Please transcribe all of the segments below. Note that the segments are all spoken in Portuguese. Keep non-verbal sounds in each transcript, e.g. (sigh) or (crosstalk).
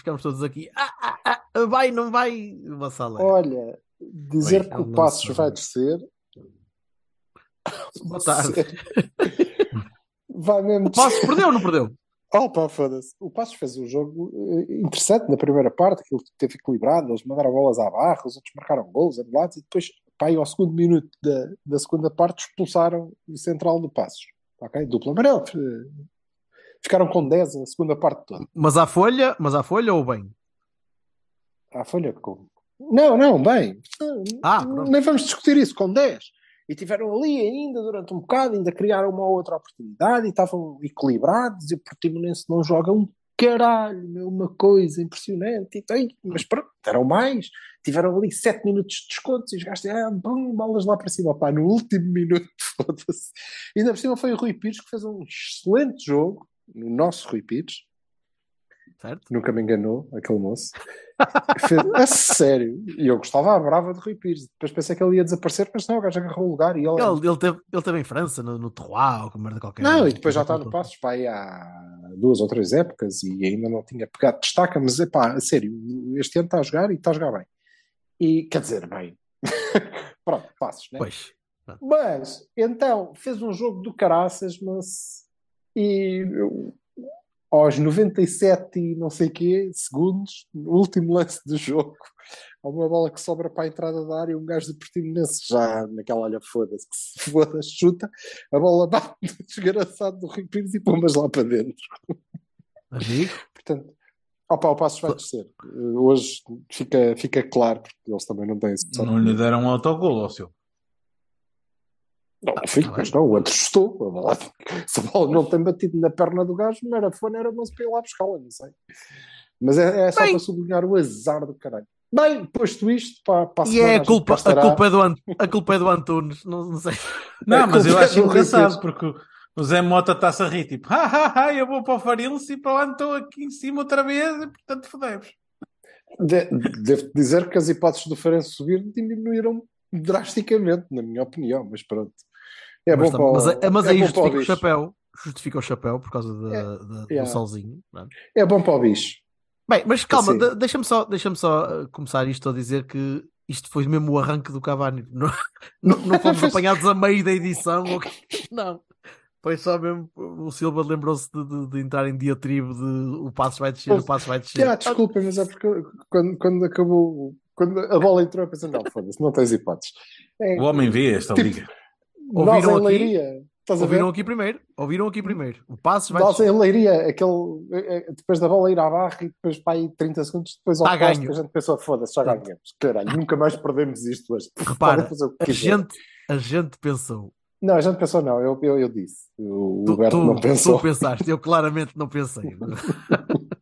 Ficamos todos aqui. Ah, ah, ah, vai, não vai, uma sala. Olha, dizer Bem, que o não Passos vai descer. Boa tarde. Vai mesmo O Passos perdeu ou não perdeu? Pá, foda-se. O Passos fez um jogo eh, interessante na primeira parte, aquilo que teve equilibrado, eles mandaram bolas à barra, os outros marcaram gols, anulados, e depois, pá, aí ao segundo minuto da, da segunda parte, expulsaram o central do Passos. Ok? Duplo amarelo. Ficaram com 10 a segunda parte toda. Mas à folha, mas à folha ou bem? À folha como? Não, não, bem. Ah, pronto. Nem vamos discutir isso com 10. E tiveram ali ainda durante um bocado, ainda criaram uma outra oportunidade e estavam equilibrados. E o Portimonense não joga um caralho, uma coisa impressionante. E, tem, mas pronto, deram mais. Tiveram ali 7 minutos de descontos e os gajos ah, bum, bolas lá para cima. Pá, no último minuto, (laughs) foda-se. E ainda por cima foi o Rui Pires que fez um excelente jogo, no nosso Rui Pires. Certo? Nunca me enganou, aquele moço. (laughs) Fez, a sério. E eu gostava à brava de Rui Pires. Depois pensei que ele ia desaparecer, mas não, o gajo agarrou o lugar e ele. Ele, ele, teve, ele teve em França, no, no Terroir, ou merda qualquer. Não, e depois já está no Passos pá, há duas ou três épocas e ainda não tinha pegado destaca, mas epá, a sério, este ano está a jogar e está a jogar bem. E quer dizer, bem. (laughs) Pronto, Passos, né? Pois. Mas, então, fez um jogo do caraças, mas. E eu- aos 97 e não sei quê segundos, no último lance do jogo, há uma bola que sobra para a entrada da área e um gajo de Portimonense já naquela, olha, foda-se, que se foda, chuta, a bola bate no (laughs) desgraçado do Rui Pires e pombas lá para dentro. Amigo. (laughs) Portanto, opa, o Passos vai descer. Hoje fica, fica claro, porque eles também não têm Não lhe deram um autogol ao seu. Não, filho, mas não, (laughs) o outro bola, se a bola não tem batido na perna do gajo, não era fone, era não-se para ir lá buscá-la, não sei. Mas é, é só Bem. para sublinhar o azar do caralho. Bem, posto isto, para, para a E é a culpa, a culpa, é do, Ant- a culpa é do Antunes. Não, não sei. (laughs) Não, mas eu é acho engraçado porque o- Zé Mota está-se a rir, tipo, ha, ha, ha, eu vou para o Farilse e para lá estou aqui em cima outra vez e portanto fodemos. De- Devo dizer que as hipóteses do Farense subir diminuíram drasticamente, na minha opinião, mas pronto. É mas, bom para o- mas, é- mas é aí bom para o justifica o bicho. chapéu. Justifica o chapéu por causa da- É, da- yeah. do solzinho. não é? É bom para o bicho. Bem, mas calma, Assim. de- deixa-me só, deixa só uh, começar isto a dizer que isto foi mesmo o arranque do Cavani. (laughs) Não, não, não fomos (laughs) apanhados a meio da edição. ou que- (laughs) Não. Foi só mesmo. O Silva lembrou-se de, de- de entrar em diatribo de o passo vai descer, o passo vai descer. Ah, desculpa, mas é porque quando, quando acabou, quando a bola entrou, eu pensei, não, foda-se, não tens hipóteses. É, O homem vê esta Tipo, liga. Nós Ouviram em aqui? Leiria, estás? Ouviram aqui primeiro. Ouviram aqui primeiro. O passo vai Nós em Leiria, aquele, eh, eh, depois da bola ir à barra e depois para aí 30 segundos depois ao Tá ganho. a gente pensou, foda-se, já ganhamos. Caralho, nunca mais perdemos isto hoje. (laughs) Repara, a gente, a gente pensou. Não, a gente pensou, não, eu, eu, eu disse. O Tu, Roberto tu- não pensou. tu pensaste, eu claramente não pensei. (laughs)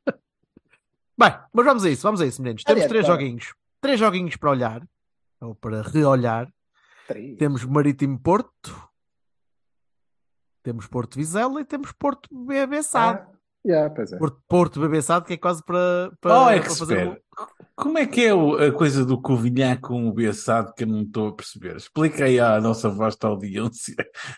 (laughs) Bem, mas vamos a isso, vamos a isso, meninos. Temos Olha, três tá. joguinhos. Três joguinhos para olhar, ou para reolhar. Três. Temos Marítimo Porto, temos Porto Vizela e temos Porto BB Sado. Ah, yeah, pois é. Porto, Porto BB Sado, que é quase para, para, Oh, para fazer um-. Como é que é o- a coisa do Covilhã com o Bessado que eu não estou a perceber? Explica aí à nossa vasta audiência.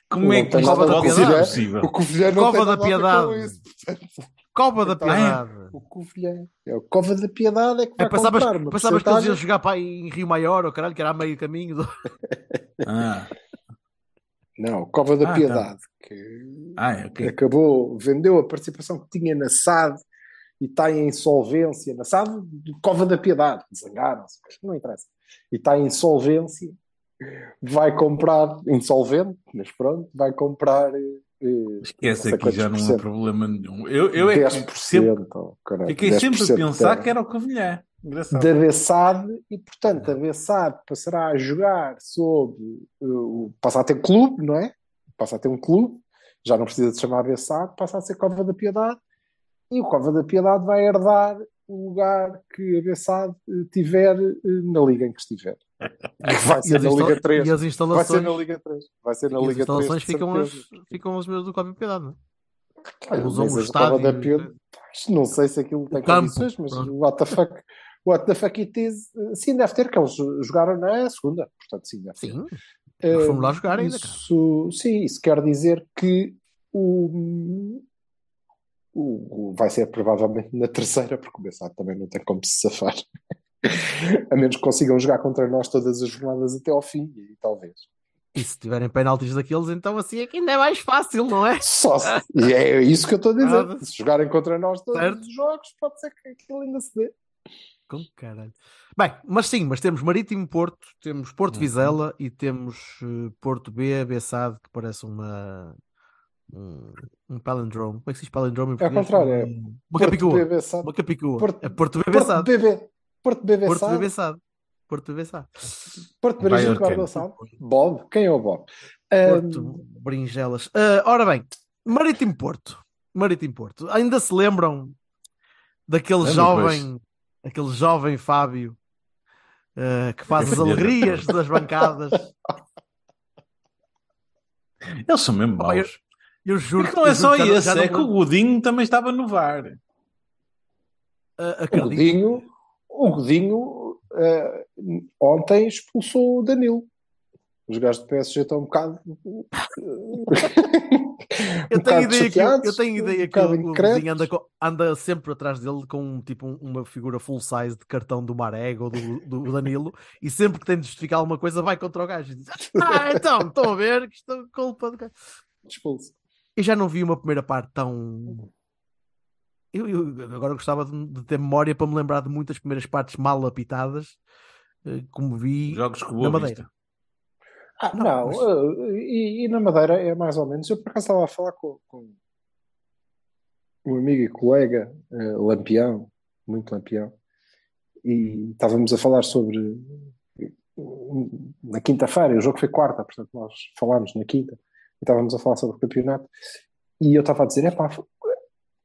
Como é que isto pode ser possível? O Covilhã não Cova tem da Piedade. com isso, portanto. Cova da Então, Piedade. O Covilhã. É o Cova da Piedade é que vai É, pensavas, comprar uma pensavas que eles iam jogar para aí em Rio Maior, ou caralho, que era a meio caminho. Do... Ah, Não, Cova da Ah, Piedade, que ah, é, ok. acabou, vendeu a participação que tinha na SAD e está em insolvência. Na SAD, Cova da Piedade, zangaram-se, mas não interessa. E está em insolvência, vai comprar, insolvente, mas pronto, vai comprar eh, Esquece aqui já não há problema nenhum. Eu, eu é que 10%, sempre, caralho, fiquei sempre a 10% pensar da- que era o Covilhã. Engraçado. da Bessade e, portanto, a Bessade passará a jogar sob uh, o. passa a ter clube, não é? Passa a ter um clube, já não precisa de chamar Bessade, passa a ser Cova da Piedade e o Cova da Piedade vai herdar o lugar que a Bessade eh, tiver eh, na liga em que estiver. (laughs) Vai ser as, na Liga 3. e as Vai instalações, ser na Liga 3. Vai ser na as Liga 3. instalações de ficam, as, ficam as mesmas do Cópia Piedade, não é? Olha, usam o estádio, Piedade, não sei se aquilo tem campo, condições, mas pronto. o what the fuck, what the fuck it is, eh, sim, deve ter, que eles jogaram na segunda, portanto, sim, deve ter. Sim, Eh, nós fomos lá jogar ainda, cara. Isso, sim, isso quer dizer que o, o, o- vai ser provavelmente na terceira, porque o Bessado também não tem como se safar. (laughs) A menos que consigam jogar contra nós todas as jornadas até ao fim, e talvez. E se tiverem penaltis daqueles, então assim é que ainda é mais fácil, não é? Só se- e é isso que eu estou a dizer. Nada. Se jogarem contra nós todos Certo. os jogos, pode ser que aquilo ainda se dê. Com caralho. Bem, mas sim, mas temos Marítimo Porto, temos Porto Uhum. Vizela e temos eh, Porto B, Bessade, que parece uma. Um, palindrome. Como é que se diz palindrome É ao contrário, é Uma Porto É Porto B, Porto. BB. Porto BB Porto B, Sade. Bessade. Porto B, Bessade. Porto Vai Brigitte ao Guarda campo. Sade. Bob. Quem é o Bob? Porto Brinjelas. Ah, ora bem, Marítimo Porto. Marítimo Porto. Ainda se lembram daquele Lembro, jovem, aquele jovem Fábio ah, que faz as alegrias das bancadas? Eles são mesmo maus. Eu juro É que não é eu só não é que o. Godinho também estava no VAR. O. Godinho, o Godinho eh, ontem expulsou o Danilo. Os gajos do PSG estão um bocado. (laughs) Eu um tenho bocado ideia que, eu tenho ideia um que o, o vizinho anda, anda sempre atrás dele com tipo um- uma figura full size de cartão do Marega ou do, do Danilo e sempre que tem de justificar alguma coisa vai contra o gajo e diz Ah, então, estão a ver que isto é culpa do gajo. Expulso. Eu já não vi uma primeira parte tão. Eu, eu agora gostava de, de ter memória para me lembrar de muitas primeiras partes mal apitadas, eh, como vi Jogos com na Madeira. vista. Ah, Não, não, mas- eh, e, e na Madeira é mais ou menos. Eu por acaso estava a falar com, com um amigo e colega, eh, Lampião, muito Lampião, e estávamos a falar sobre. Na quinta-feira, o jogo foi quarta, portanto nós falámos na quinta, estávamos a falar sobre o campeonato, e eu estava a dizer: é pá,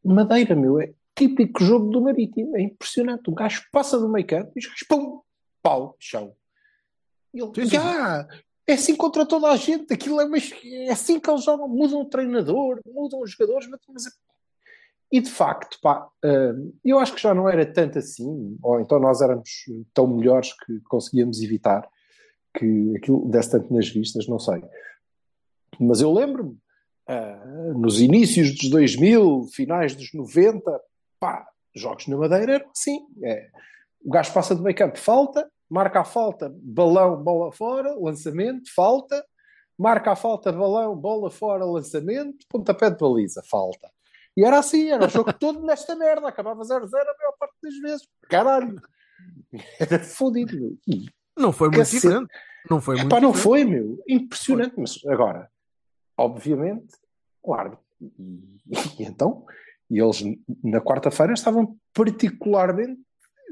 Madeira, meu, é típico jogo do Marítimo, é impressionante. O gajo passa do meio campo e os gajos, pum, pau, chão. E ele, sim, "Ya, é assim contra toda a gente, aquilo é, mas é assim que eles jogam, mudam o treinador, mudam os jogadores, mas, mas- e de facto, pá, hum, eu acho que já não era tanto assim, ou então nós éramos tão melhores que conseguíamos evitar que aquilo desse tanto nas vistas, não sei. Mas eu lembro-me, ah, nos inícios dos 2000, finais dos 90, pá, jogos na Madeira eram assim. É, o gajo passa do meio campo, falta, marca a falta, balão, bola fora, lançamento, falta, marca a falta, balão, bola fora, lançamento, pontapé de baliza, falta. E era assim, era o jogo (laughs) todo nesta merda, acabava 0-0 a maior parte das vezes. Caralho! Era fodido, meu. Não foi muito Cacete. diferente. Não foi muito Epá, não diferente. foi, meu. Impressionante. Mas agora, obviamente, claro. E, e então, e eles na quarta-feira estavam particularmente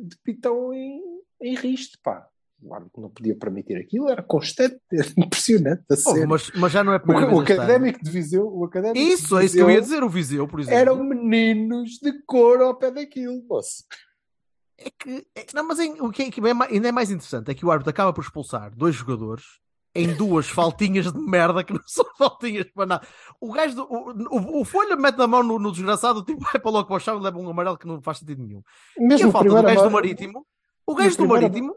de pitão em, em riste, pá. O árbitro não podia permitir aquilo, era constante, (laughs) era impressionante a Oh, mas, mas já não é O, o académico de Viseu, o académico Isso, é isso que eu ia dizer. O Viseu, por exemplo. eram meninos de cor ao pé daquilo, moço. É que, é- não, mas em- o que, é, que é ainda é mais interessante é que o árbitro acaba por expulsar dois jogadores em duas faltinhas de merda que não (laughs) são faltinhas para nada. O gajo, do, o, o, o Folha mete a mão no, no desgraçado, tipo, vai para logo para o chão e leva um amarelo que não faz sentido nenhum. e Mesmo a o falta do gajo do Marítimo, o e gajo o do Marítimo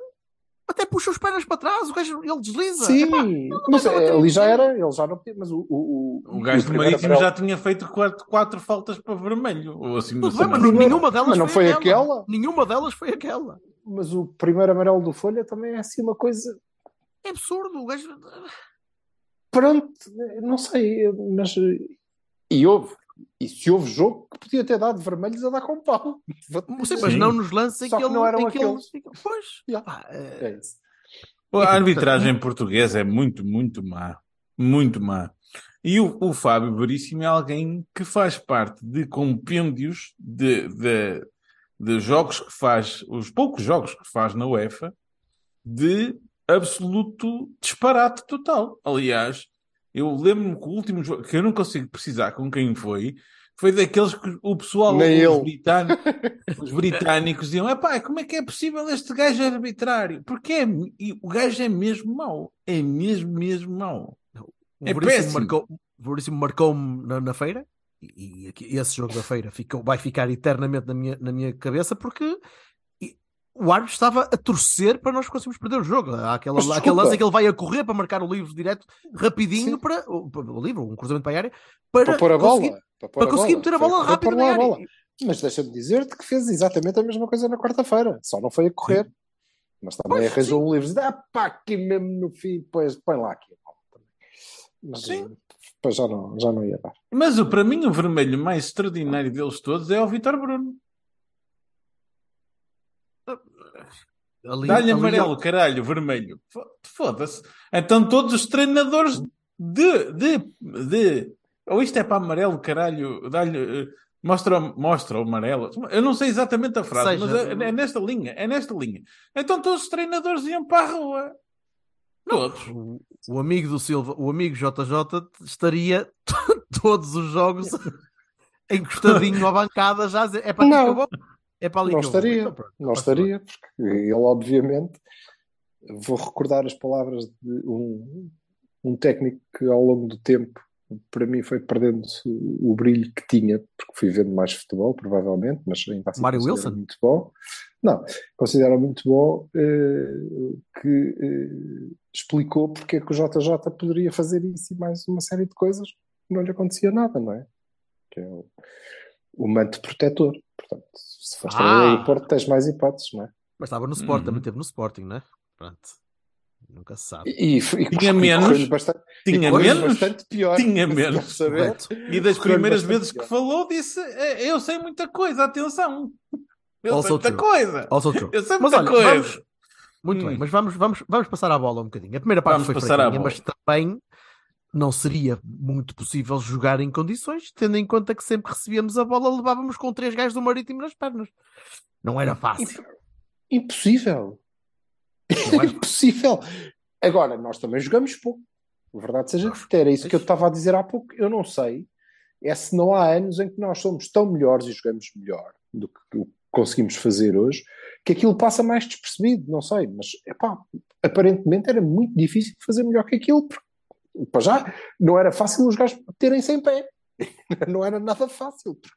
até puxa os pernas para trás, o gajo ele desliza. Sim, Epá, mas não, é, não, ali já era, ele já não podia, mas o, o, O gajo do Marítimo amarelo- já tinha feito quatro, quatro faltas para vermelho. Ou assim, Tudo não bem, sei mas mais. nenhuma delas Mas não foi aquela. aquela? Nenhuma delas foi aquela. Mas o primeiro amarelo do Folha também é assim uma coisa. É absurdo. O gajo... Pronto, não sei, mas. E houve. E se houve jogo que podia ter dado vermelhos a dar com pau. Sim, mas não nos lança em Só que que ele. não eram ele- aqueles. Pois. Já. Pá, é- É. A arbitragem portuguesa é muito, muito má. Muito má. E o, o Fábio Veríssimo é alguém que faz parte de compêndios de, de, de jogos que faz, os poucos jogos que faz na UEFA, de absoluto disparate total. Aliás, eu lembro-me que o último jogo, que eu não consigo precisar com quem foi, foi daqueles que o pessoal, Nem os, britânicos, (laughs) os britânicos diziam: Epá, como é que é possível este gajo arbitrário? Porque é, e o gajo é mesmo mau. É mesmo, mesmo mau. O É Veríssimo péssimo. marcou, o Veríssimo marcou-me na, na feira e, e esse jogo da feira ficou, vai ficar eternamente na minha, na minha cabeça porque o árbitro estava a torcer para nós conseguirmos perder o jogo. Há aquela, Mas desculpa. lance em que ele vai a correr para marcar o livro direto rapidinho Sim. para o, para o livro, um cruzamento para a área para, Para pôr a conseguir, bola. Para, pôr para conseguir meter a Foi bola correr rápido na área. bola. Mas deixa-me dizer-te que fez exatamente a mesma coisa na quarta-feira. Só não foi a correr. Mas também Pois, arranjou um livro. Ah, pá, aqui mesmo no fim, depois põe lá aqui a bola também. Mas Sim. depois já não, já não ia dar. Mas o, para mim, o vermelho mais extraordinário deles todos é o Vitor Bruno. Ali- Dá-lhe ali- amarelo, caralho, vermelho. Fo- Foda-se. Então todos os treinadores de, de, de... Ou isto é para amarelo, caralho, dá-lhe... eh, Mostra, mostra o amarelo. Eu não sei exatamente a frase, Seja, mas é, é nesta linha, é nesta linha. Então todos os treinadores iam para a rua. Todos. O, o amigo do Silva, o amigo JJ, estaria (laughs) todos os jogos (laughs) encostadinho à bancada já a dizer, é para Não. vou. É para ali Não que estaria. Então, pronto, Não estaria, porque ele, obviamente, vou recordar as palavras de um, um técnico que, ao longo do tempo, para mim, foi perdendo o, brilho que tinha, porque fui vendo mais futebol, provavelmente, mas ainda assim Mário Wilson? muito bom. Não, considero muito bom eh, que eh, explicou porque é que o JJ poderia fazer isso e mais uma série de coisas que não lhe acontecia nada, não é? Que é o, o manto protetor. Portanto, se fores Ah! trabalhar em Porto, tens mais hipóteses, não é? Mas estava no Sport, Uhum. também teve no Sporting, né? Pronto. Nunca se sabe. E, e, Tinha e menos? bastante, Tinha e menos? bastante pior. Tinha menos. E das primeiras vezes que pior. falou, disse: "Eh, Eu sei muita coisa, atenção. Eu Also sei muita true. coisa. Also true. Eu sei Mas muita olha, coisa. vamos- Muito Hum. bem, mas vamos, vamos, vamos passar à bola um bocadinho. A primeira parte Vamos foi fraquinha, mas também não seria muito possível jogar em condições, tendo em conta que sempre recebíamos a bola levávamos com três gajos do Marítimo nas pernas. Não era fácil. Impossível. Não era (laughs) Impossível. Agora, nós também jogamos pouco. A verdade seja dita, era isso que eu estava a dizer há pouco. Eu não sei é se não há anos em que nós somos tão melhores e jogamos melhor do que o que conseguimos fazer hoje, que aquilo passa mais despercebido, não sei, mas epá, aparentemente era muito difícil fazer melhor que aquilo, porque para já não era fácil os gajos terem sem pé, (laughs) não era nada fácil, porque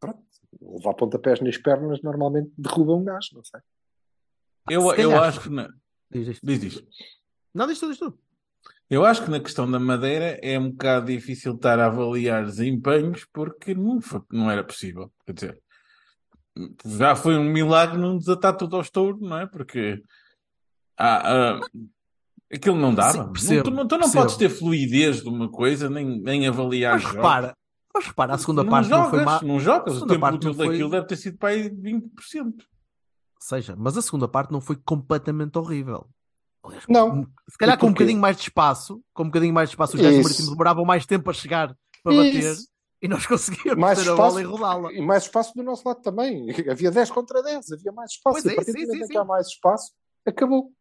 pronto, levar pontapés nas pernas normalmente derruba um gajo, não sei. Eu, Se eu acho que. Na... Diz isto. Diz isto. Não, diz tu, diz tu. Eu acho que na questão da Madeira é um bocado difícil estar a avaliar desempenhos porque não, foi- não era possível. Quer dizer, já foi um milagre não desatar tudo ao estouro, não é? Porque ah, ah, aquilo não dava. Sim, percebo, tu, não, tu não percebo. podes ter fluidez de uma coisa, nem, nem avaliar Mas jogos. repara, mas repara, a segunda não parte jogas, não foi má. não jogas. a O segunda tempo parte útil não foi- daquilo deve ter sido para aí 20%. Seja, mas a segunda parte não foi completamente horrível. Não. Se calhar com um bocadinho mais de espaço, com um bocadinho mais de espaço, os gajos do Isso. Marítimo demoravam mais tempo a chegar para bater Isso. e nós conseguíamos mais ter a espaço, bola e rodá-la. e mais espaço do nosso lado também. (laughs) Havia 10 contra 10, havia mais espaço. Pois e é, a partir sim, do momento sim, em que há mais espaço, acabou.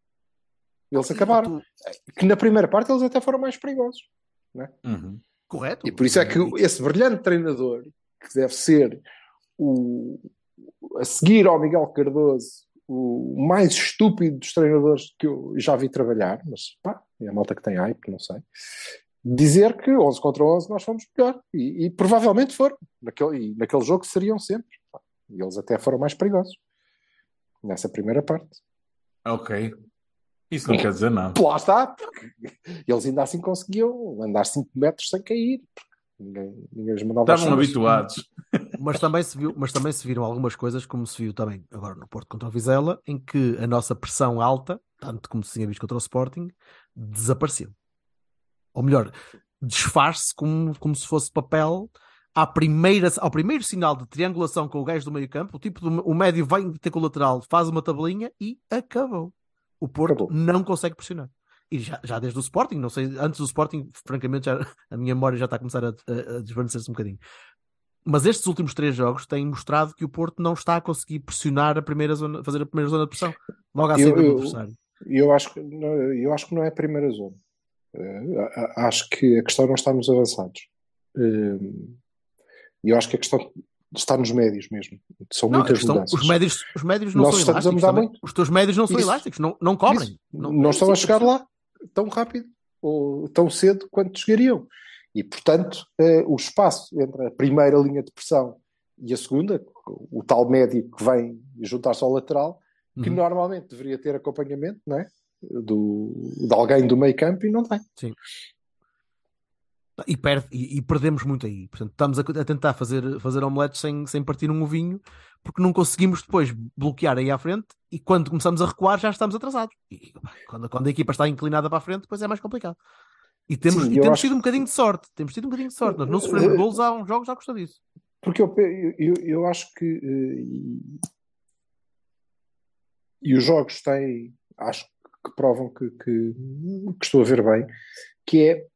Eles acabaram. Tu- Que na primeira parte eles até foram mais perigosos. Uhum. Correto. E por isso é que esse brilhante treinador, que deve ser o, a seguir ao Miguel Cardoso, o mais estúpido dos treinadores que eu já vi trabalhar, mas pá, é a malta que tem hype, não sei, dizer que 11 contra 11 nós fomos melhor. E, e provavelmente foram. Naquele, e naquele jogo seriam sempre. E eles até foram mais perigosos. Nessa primeira parte. Ok. Isso não quer dizer nada. Lá está, porque eles ainda assim conseguiam andar 5 metros sem cair. porque Ninguém, ninguém os mandava Estavam habituados. Mas também, se viu, mas também se viram algumas coisas, como se viu também agora no Porto contra o Vizela, em que a nossa pressão alta, tanto como se tinha visto contra o Sporting, desapareceu. Ou melhor, desfaz-se como, como se fosse papel à primeira, ao primeiro sinal de triangulação com o gajo do meio campo, o tipo do, o médio vai ter com o lateral, faz uma tabelinha e acabou. O Porto Acabou. não consegue pressionar. e já, já desde o Sporting, não sei, antes do Sporting, francamente, já, a minha memória já está a começar a, a, a desvanecer-se um bocadinho. Mas estes últimos três jogos têm mostrado que o Porto não está a conseguir pressionar a primeira zona, fazer a primeira zona de pressão, logo à saída do adversário. Eu acho, que, não- eu acho que não é a primeira zona. Eh, acho que a questão não está nos avançados. Eh, eu acho que a questão está nos médios mesmo. São Não, a muitas questão- mudanças. os médios, os médios não Nós são estamos a elásticos. mudar também. muito. Os teus médios não são Isso. elásticos, não, não cobrem. Isso. Não, Não estão a sim, chegar lá tão rápido ou tão cedo quanto chegariam. E, portanto, eh, o espaço entre a primeira linha de pressão e a segunda, o tal médio que vem juntar-se ao lateral, que Uhum. normalmente deveria ter acompanhamento não é? do, de alguém do meio campo e não tem. E, perde, e, e perdemos muito aí. Portanto, estamos a, a tentar fazer, fazer omeletes sem, sem partir um ovinho, porque não conseguimos depois bloquear aí à frente e quando começamos a recuar já estamos atrasados. E quando, quando a equipa está inclinada para a frente, depois é mais complicado. E temos, Sim, e temos acho tido um bocadinho de sorte. Temos tido um bocadinho de sorte. Nós não sofremos Eh, golos há uns jogos, já custa disso. Porque eu, eu, eu acho que eh, e, e os jogos têm, acho que provam que, que, que estou a ver bem, que é eh,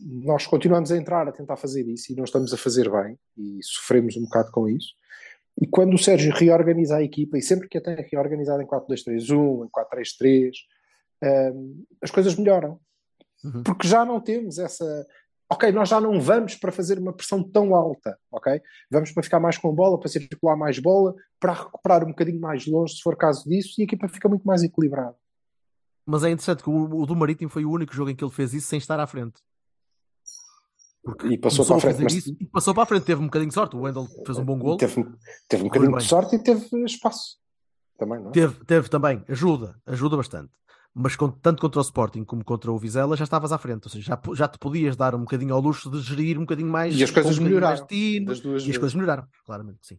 nós continuamos a entrar a tentar fazer isso e não estamos a fazer bem e sofremos um bocado com isso. E quando o Sérgio reorganiza a equipa, e sempre que a tem reorganizado em 4-2-3-1, em 4-3-3, eh, as coisas melhoram. Uhum. Porque já não temos essa. Ok, nós já não vamos para fazer uma pressão tão alta, ok? Vamos para ficar mais com bola, para circular mais bola, para recuperar um bocadinho mais longe, se for caso disso, e a equipa fica muito mais equilibrada. Mas é interessante que o, o do Marítimo foi o único jogo em que ele fez isso sem estar à frente. E passou para a frente, mas isso e passou para a frente. Teve um bocadinho de sorte. O Wendel fez um bom gol. teve, teve um bocadinho de sorte e teve espaço também, não é? Teve, teve também, ajuda, ajuda bastante. Mas com- tanto contra o Sporting como contra o Vizela já estavas à frente, ou seja, já, já te podias dar um bocadinho ao luxo de gerir um bocadinho mais. E as coisas um melhoraram. tino, Das duas e as vezes. coisas melhoraram, claramente, sim.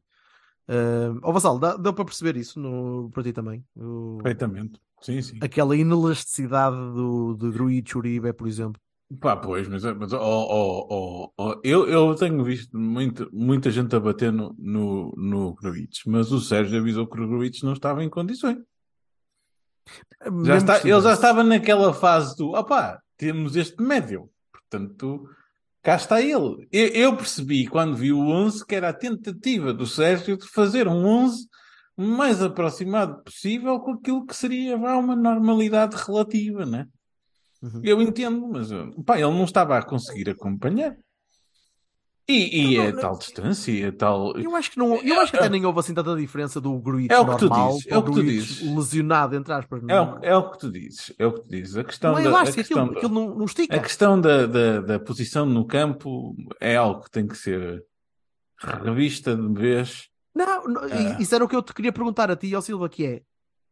Uh, ó Vassal, dá- deu para perceber isso no, para ti também? O- Perfeitamente. Sim, sim. aquela inelasticidade do, de Gruitch Uribe, por exemplo. Pá, pois, mas, mas ó, ó, ó, ó, eu, eu tenho visto muito, muita gente a bater no, no, no Gruitch, mas o Sérgio avisou que o Gruitch não estava em condições. Já está, ele já estava naquela fase do opá, temos este médio, portanto, cá está ele. Eu, eu percebi quando vi o 11 que era a tentativa do Sérgio de fazer um 11 o mais aproximado possível com aquilo que seria vá, uma normalidade relativa, né? Uhum. Eu entendo, mas pá, ele não estava a conseguir acompanhar. E, e Não, é não, tal não. distância, é tal. Eu acho que não, eu acho que até nem houve assim tanta diferença do Gruitch É o que tu normal dizes, é o que tu Gruitch dizes. lesionado, entre aspas. É o, é o que tu dizes, é o que tu dizes. A questão não é da, a questão aquilo, da- aquilo não, não estica. A questão da, da, da posição no campo é algo que tem que ser revista de vez. Não, não, Ah. isso era o que eu te queria perguntar a ti e ao Silva, que é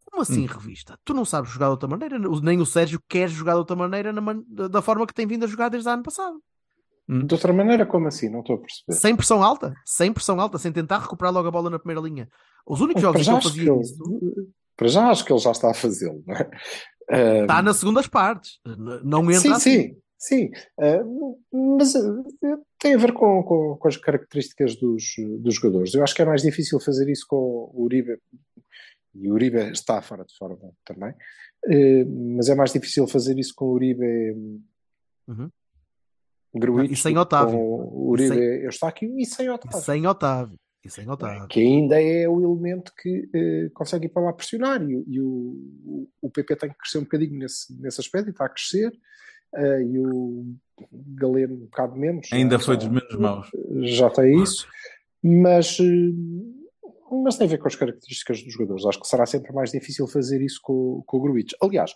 como assim Hum. revista? Tu não sabes jogar de outra maneira, nem o Sérgio quer jogar de outra maneira na man- da forma que tem vindo a jogar desde o ano passado. De outra maneira, como assim? Não estou a perceber. Sem pressão alta, sem pressão alta, sem tentar recuperar logo a bola na primeira linha. Os únicos jogos que já, ele acho que fazia ele, isso para já acho que ele já está a fazê-lo, não é? Está nas segundas partes. Não entra sim, assim. sim, sim. Ah, mas ah, tem a ver com, com, com as características dos, dos jogadores. Eu acho que é mais difícil fazer isso com o Uribe. E o Uribe está fora de forma também. Ah, mas é mais difícil fazer isso com o Uribe Uhum. E sem Otávio. Com o Uribe Eustáquio e sem E Otávio. sem Otávio. E sem Otávio. que ainda é o elemento que eh, consegue ir para lá pressionar e, o- e o, o, o PP tem que crescer um bocadinho nesse, nesse aspecto e está a crescer eh, e o Galeno um bocado menos Ainda já- foi dos menos maus. já tem isso mas eh, mas tem a ver com as características dos jogadores acho que será sempre mais difícil fazer isso com, com o Gruitch aliás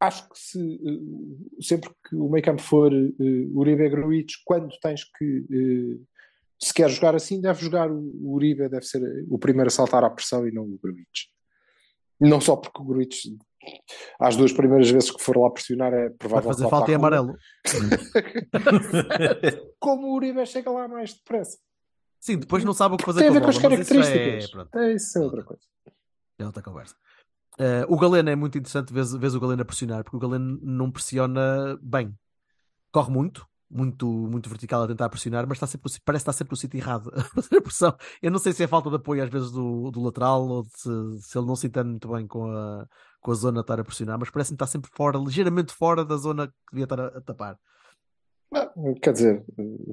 acho que se eh, sempre que o meio campo for eh, Uribe Gruitch quando tens que eh, se quer jogar assim, deve jogar o o Uribe, deve ser o primeiro a saltar à pressão e não o Gruitch. Não só porque o Gruitch, às duas primeiras vezes que for lá pressionar, é Vai provável fazer que falta em amarelo. (laughs) Como o Uribe chega lá mais depressa. Sim, depois não sabe o que fazer Tem a com a ver com as isso características. é, pronto, É, isso é outra coisa. é outra conversa. Eh, o Galeno é muito interessante, vês, vês o Galeno a pressionar, porque o Galeno não pressiona bem. Corre muito, muito, muito vertical a tentar pressionar, mas está sempre, parece estar sempre o sítio errado (laughs) a fazer a pressão. Eu não sei se é falta de apoio às vezes do, do lateral ou se, se ele não se entende muito bem com a, com a zona a estar a pressionar, mas parece-me estar sempre fora, ligeiramente fora da zona que devia estar a, a tapar. Não, quer dizer,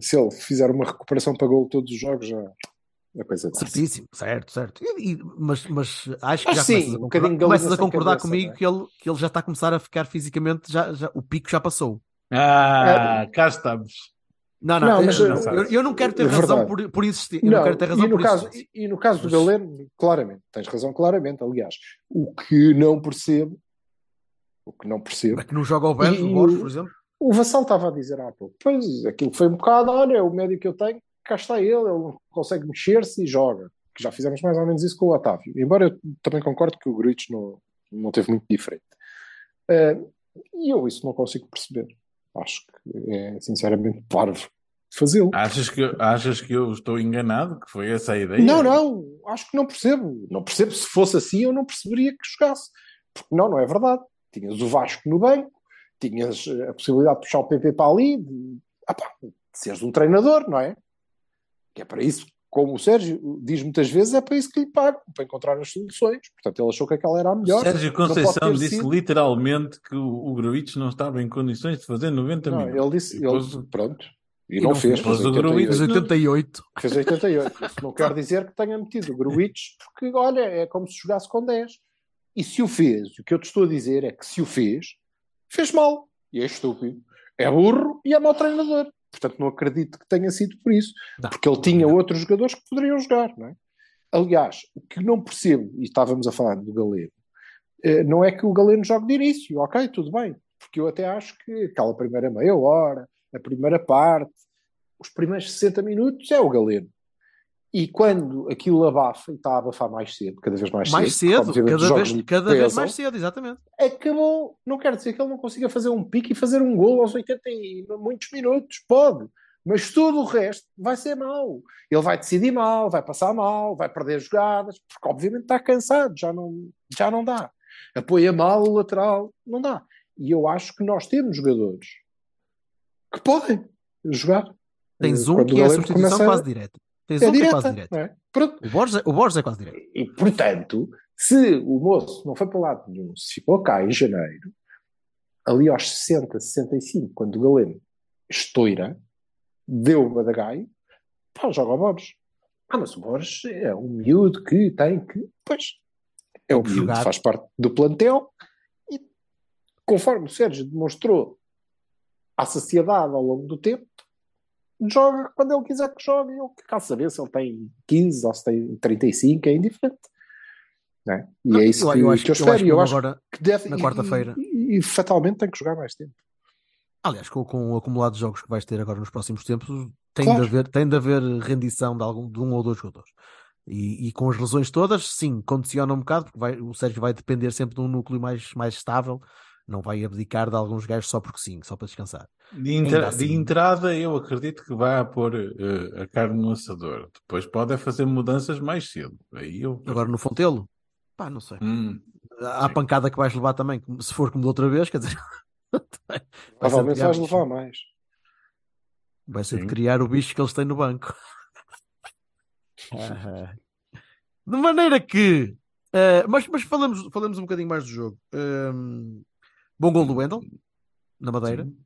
se ele fizer uma recuperação para gol todos os jogos, já a coisa. Certíssimo, certo, certo. E- mas, mas acho que já sim, começas a um concordar, de começas a concordar cabeça, comigo é? que, ele, que ele já está a começar a ficar fisicamente, já, já, o pico já passou. Ah, cá estamos. Não, não, Não, mas, eu, eh, eu- eu não quero ter é razão por, por insistir. Eu não, quero ter razão e no por caso, e, e no caso do Mas- Galeno, claramente, tens razão, claramente. Aliás, o que não percebo, o que não percebo, É que não joga o Borges, por exemplo. o Vassal estava a dizer há pouco, pois aquilo foi um bocado, olha, é o médio que eu tenho, cá está ele, ele não consegue mexer-se e joga. Que já fizemos mais ou menos isso com o Otávio. Embora eu também concordo que o Gruitch não, não teve muito diferente. Eh, e eu isso não consigo perceber. Acho que é sinceramente parvo fazê-lo. Achas que, achas que eu estou enganado? Que foi essa a ideia? Não, não, acho que não percebo. Não percebo se fosse assim, eu não perceberia que jogasse. Porque não, não é verdade. Tinhas o Vasco no banco, tinhas a possibilidade de puxar o PP para ali, de, ah pá, de seres um treinador, não é? Que é para isso, como o Sérgio diz muitas vezes, é para isso que lhe pagam, para encontrar as soluções. Portanto, ele achou que aquela era a melhor. Sérgio Conceição disse sido. literalmente que o, o Gruitch não estava em condições de fazer 90 Não, minutos. ele disse, E ele, depois- pronto. E, E não, não fez, fez. fez Mas o Gruitch- 88. Mas 88. Fez 88. Isso não quer dizer que tenha metido o Gruitch, porque, olha, é como se jogasse com 10. E se o fez, o que eu te estou a dizer é que se o fez, fez mal. E é estúpido. É burro e é mau treinador. Portanto, não acredito que tenha sido por isso. Não. Porque ele tinha outros jogadores que poderiam jogar, não é? Aliás, o que não percebo, e estávamos a falar do Galeno, eh, não é que o Galeno jogue de início, ok, tudo bem. Porque eu até acho que aquela primeira meia hora, a primeira parte, os primeiros 60 minutos é o Galeno. E quando aquilo abafa, e está a abafar mais cedo, cada vez mais, Mais cedo, cedo, obviamente, os cada vez, cada vez mais cedo, exatamente. acabou. Não quer dizer que ele não consiga fazer um pique e fazer um gol aos 80 e muitos minutos, pode. Mas tudo o resto vai ser mau. Ele vai decidir mal, vai passar mal, vai perder jogadas, porque obviamente está cansado, já não, já não dá. Apoia mal o lateral, não dá. E eu acho que nós temos jogadores que podem jogar. Tens Eh, um quando que é a substituição quase direta. Tens É um que é direta, quase direto. é? O Borges, é- o Borges é quase direto. E, portanto, se o moço não foi para lado nenhum, se ficou cá em janeiro, ali aos 60, 65, quando o Galeno estoura, deu o Badagaio, pá, joga o Borges. Ah, mas o Borges é um miúdo que tem que. Pois, é um que miúdo, jogar. faz parte do plantel e, conforme o Sérgio demonstrou à saciedade ao longo do tempo, joga quando ele quiser que jogue. Eu quero saber se ele tem 15 ou se tem 35, é indiferente. É? E Não, é isso eu, que, eu acho, que eu eu espero. acho e que eu acho agora, que deve. na quarta-feira. E, e fatalmente tem que jogar mais tempo. aliás, com, com o acumulado de jogos que vais ter agora nos próximos tempos, tem, Claro. de, haver, tem de haver rendição de, algum, de um ou dois jogadores. E, e com as lesões todas, sim, condiciona um bocado, porque vai- o Sérgio vai depender sempre de um núcleo mais, mais estável, não vai abdicar de alguns gajos só porque sim, só para descansar. De, entra- assim. de entrada, eu acredito que vai pôr eh, a carne no assador. Depois pode é fazer mudanças mais cedo. Aí eu. Agora no Fontelo, pá, não sei. Hum, Há a Sim. pancada que vais levar também, se for como da outra vez, quer dizer, (laughs) vai Provavelmente vais levar mais. Vai ser de Sim. criar o bicho que eles têm no banco. (laughs) Ah. de maneira que. eh, mas mas falamos, falamos um bocadinho mais do jogo. Ehm, bom gol do Wendel, na Madeira. sim.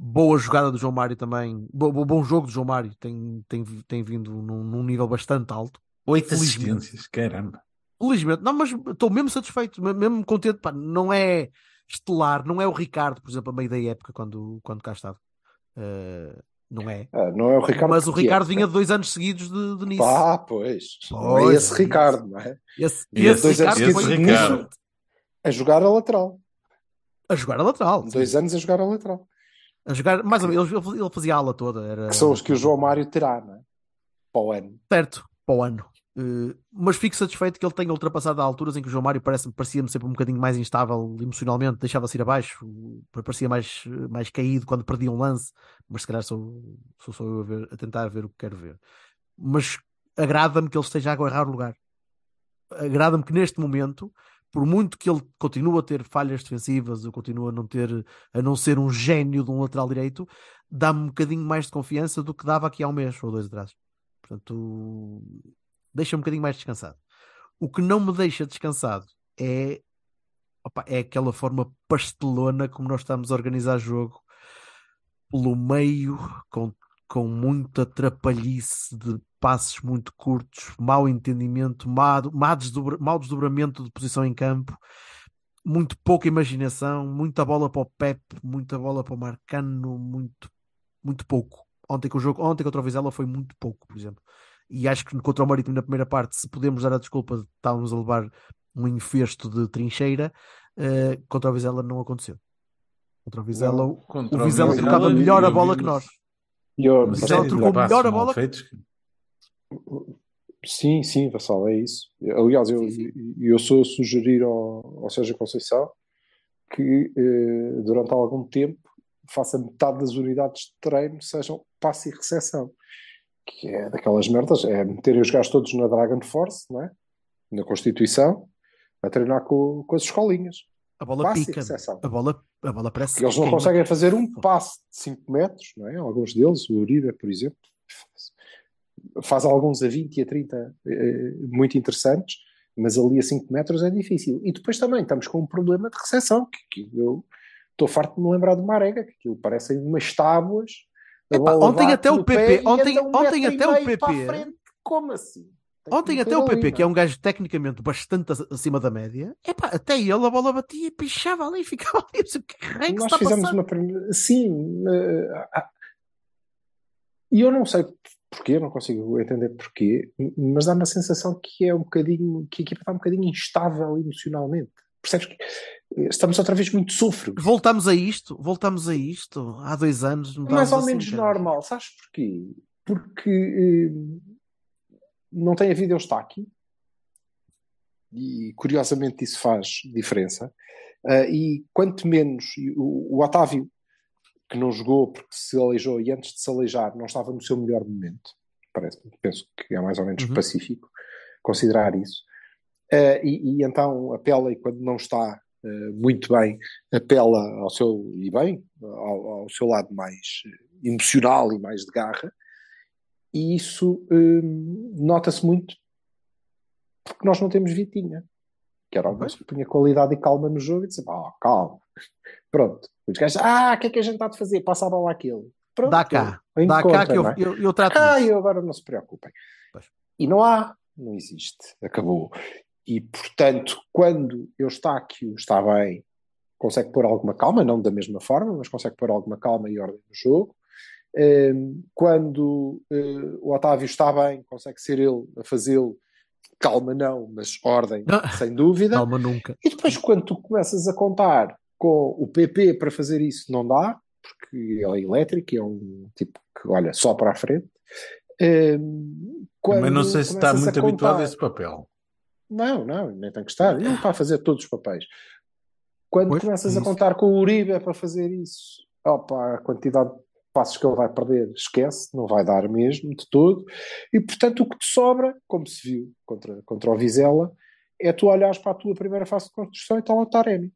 Boa jogada do João Mário também. Bo- bo- bom jogo do João Mário. Tem, tem, tem vindo num, num nível bastante alto. Oito assistências, caramba. Felizmente, não, mas estou mesmo satisfeito, me- mesmo contente. Pá, não é estelar, não é o Ricardo, por exemplo, a meio da época, quando, quando cá estava. Eh, não é. Ah, não é o Ricardo. mas o Ricardo é. vinha de dois anos seguidos de, de Nice. Pá, pois. É Pois, esse é Ricardo, não é? Esse, esse dois anos Ricardo de Ricardo. A jogar a lateral. A jogar a lateral. sim. Dois anos a jogar a lateral. A jogar, mais ou menos, ele, ele fazia a ala toda. Era, Que são os que o João Mário terá, não é? Para o ano. Certo, para o ano. Eh, mas fico satisfeito que ele tenha ultrapassado a alturas em que o João Mário parece, parecia-me sempre um bocadinho mais instável emocionalmente, deixava-se ir abaixo, parecia mais, mais caído quando perdia um lance, mas se calhar sou, sou só eu a, ver- a tentar ver o que quero ver. Mas agrada-me que ele esteja a agarrar o lugar. Agrada-me que neste momento por muito que ele continue a ter falhas defensivas, eu continuo a não ter, a não ser um gênio de um lateral direito, dá-me um bocadinho mais de confiança do que dava aqui há um mês ou dois atrás. Portanto, deixa-me um bocadinho mais descansado. O que não me deixa descansado é, opa, é aquela forma pastelona como nós estamos a organizar jogo pelo meio, com, com muita trapalhice de passes muito curtos, mau entendimento, mau, mau, desdobra, mau desdobramento de posição em campo, muito pouca imaginação, muita bola para o Pep, muita bola para o Marcano, muito, muito pouco. Ontem, com o jogo, ontem contra o Vizela foi muito pouco, por exemplo. E acho que contra o Marítimo na primeira parte, se podemos dar a desculpa de estarmos a levar um infesto de trincheira, uh, contra o Vizela não aconteceu. Contra o Vizela, contra o Vizela Vizela trocava melhor a bola que nós. Ela é- trocou Passos melhor a bola. feitos. Sim, sim, Vassal, é isso. Aliás, eu, eu sou a sugerir ao, ao Sérgio Conceição que eh, durante algum tempo faça metade das unidades de treino sejam passe e recepção. Que é daquelas merdas, é meterem os gajos todos na Dragon Force, não é? na Constituição, a treinar com, com as escolinhas. A bola Passe pica. A bola, a bola parece eles não queima. conseguem fazer um passe de 5 metros, não é? Alguns deles, o Uribe, por exemplo, faz alguns a 20 e a 30 eh, muito interessantes, mas ali a 5 metros é difícil. E depois também estamos com um problema de recepção, que, que eu estou farto de me lembrar de Marega, que aquilo parecem umas tábuas. Epá, ontem até o PP ontem- um ontem até o PP. Como assim? Ontem até o ali, PP, que é um gajo tecnicamente bastante ac- acima da média, epá, até ele a bola batia e pichava ali e (laughs) ficava ali. O que raio que Nós fizemos passar? uma primeira. Sim. eh, ah, E eu não sei porquê, não consigo entender porquê, mas dá-me a sensação que é um bocadinho. que a equipa está um bocadinho instável emocionalmente. Percebes que eh, estamos outra vez muito sôfregos. Voltamos a isto, voltamos a isto. Há dois anos. Mais ou estávamos menos assim, normal. Sabes porquê? Porque eh, não tem havido Eustáquio e curiosamente isso faz diferença. Ah, e quanto menos o, o Otávio, que não jogou porque se aleijou e antes de se aleijar não estava no seu melhor momento, parece, penso que é mais ou menos Uhum. pacífico considerar isso. Ah, e, e então apela, e quando não está ah, muito bem, apela ao seu, e bem, ao, ao seu lado mais emocional e mais de garra, e isso hum, nota-se muito porque nós não temos Vitinha, que era alguém que punha qualidade e calma no jogo e dizia, ah, calma, (laughs) pronto. Os gajos, ah, o que é que a gente está de fazer? Passa a bola àquele. Pronto, Dá cá, eu dá cá que eu, é? eu, eu trato Ah, eu agora não se preocupem. Pois. E não há, não existe, acabou. E portanto, quando Eustáquio está bem, consegue pôr alguma calma, não da mesma forma, mas consegue pôr alguma calma e ordem no jogo. Ehm, Quando eh, o Otávio está bem, consegue ser ele a fazê-lo, calma não, mas ordem, Ah. sem dúvida. Calma nunca. E depois, quando tu começas a contar com o PP para fazer isso, não dá, porque ele é elétrico, é um tipo que olha só para a frente. Ehm, Mas não quando sei se está muito a habituado contar- a esse papel. Não, não, nem tem que estar. Ele não está a fazer todos os papéis. Quando Pois, começas é a isso. contar com o Uribe para fazer isso, opa, a quantidade de passos que ele vai perder, esquece, não vai dar mesmo de todo. E portanto, o que te sobra, como se viu contra, contra o Vizela, é tu olhares para a tua primeira fase de construção e está lá o Taremi.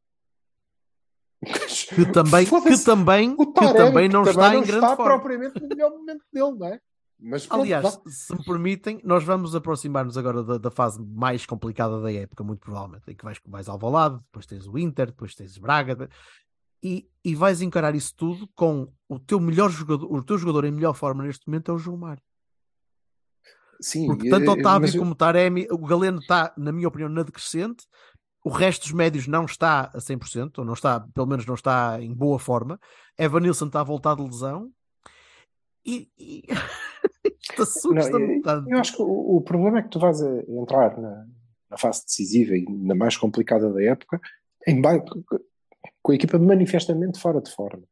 Que também, que também, O que Taremi, também não que está também em não grande está forma. propriamente no melhor momento dele, não é? Mas pronto, Aliás, se me permitem, nós vamos aproximar-nos agora da, da fase mais complicada da época, muito provavelmente, em que vais, vais ao Valado, depois tens o Inter, depois tens Braga, e, e vais encarar isso tudo com o teu melhor jogador, o teu jogador em melhor forma neste momento é o João Mário. Sim, Porque tanto eh, Otávio eu- como Taremi, o Galeno está, na minha opinião, na decrescente, o resto dos médios não está a 100%, ou não está, pelo menos não está em boa forma. Evanilson está a voltar de lesão. E, e... (laughs) isto assusta-me eu- tanto. Eu acho que o, o problema é que tu vais a entrar na, na fase decisiva e na mais complicada da época em ba- com a equipa manifestamente fora de forma.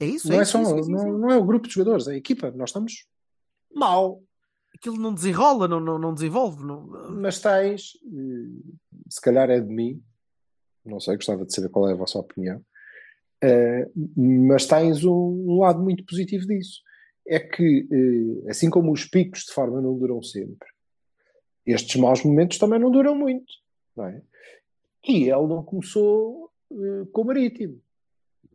É isso, não é é isso, só, é isso, é é não, isso. não é o grupo de jogadores, é a equipa. Nós estamos mal, Aquilo não desenrola, não, não, não desenvolve. Não... mas tens, eh, se calhar é de mim, não sei, gostava de saber qual é a vossa opinião, eh, mas tens um, um lado muito positivo disso. É que, eh, assim como os picos de forma não duram sempre, estes maus momentos também não duram muito, não é? E ele não começou eh, com o Marítimo.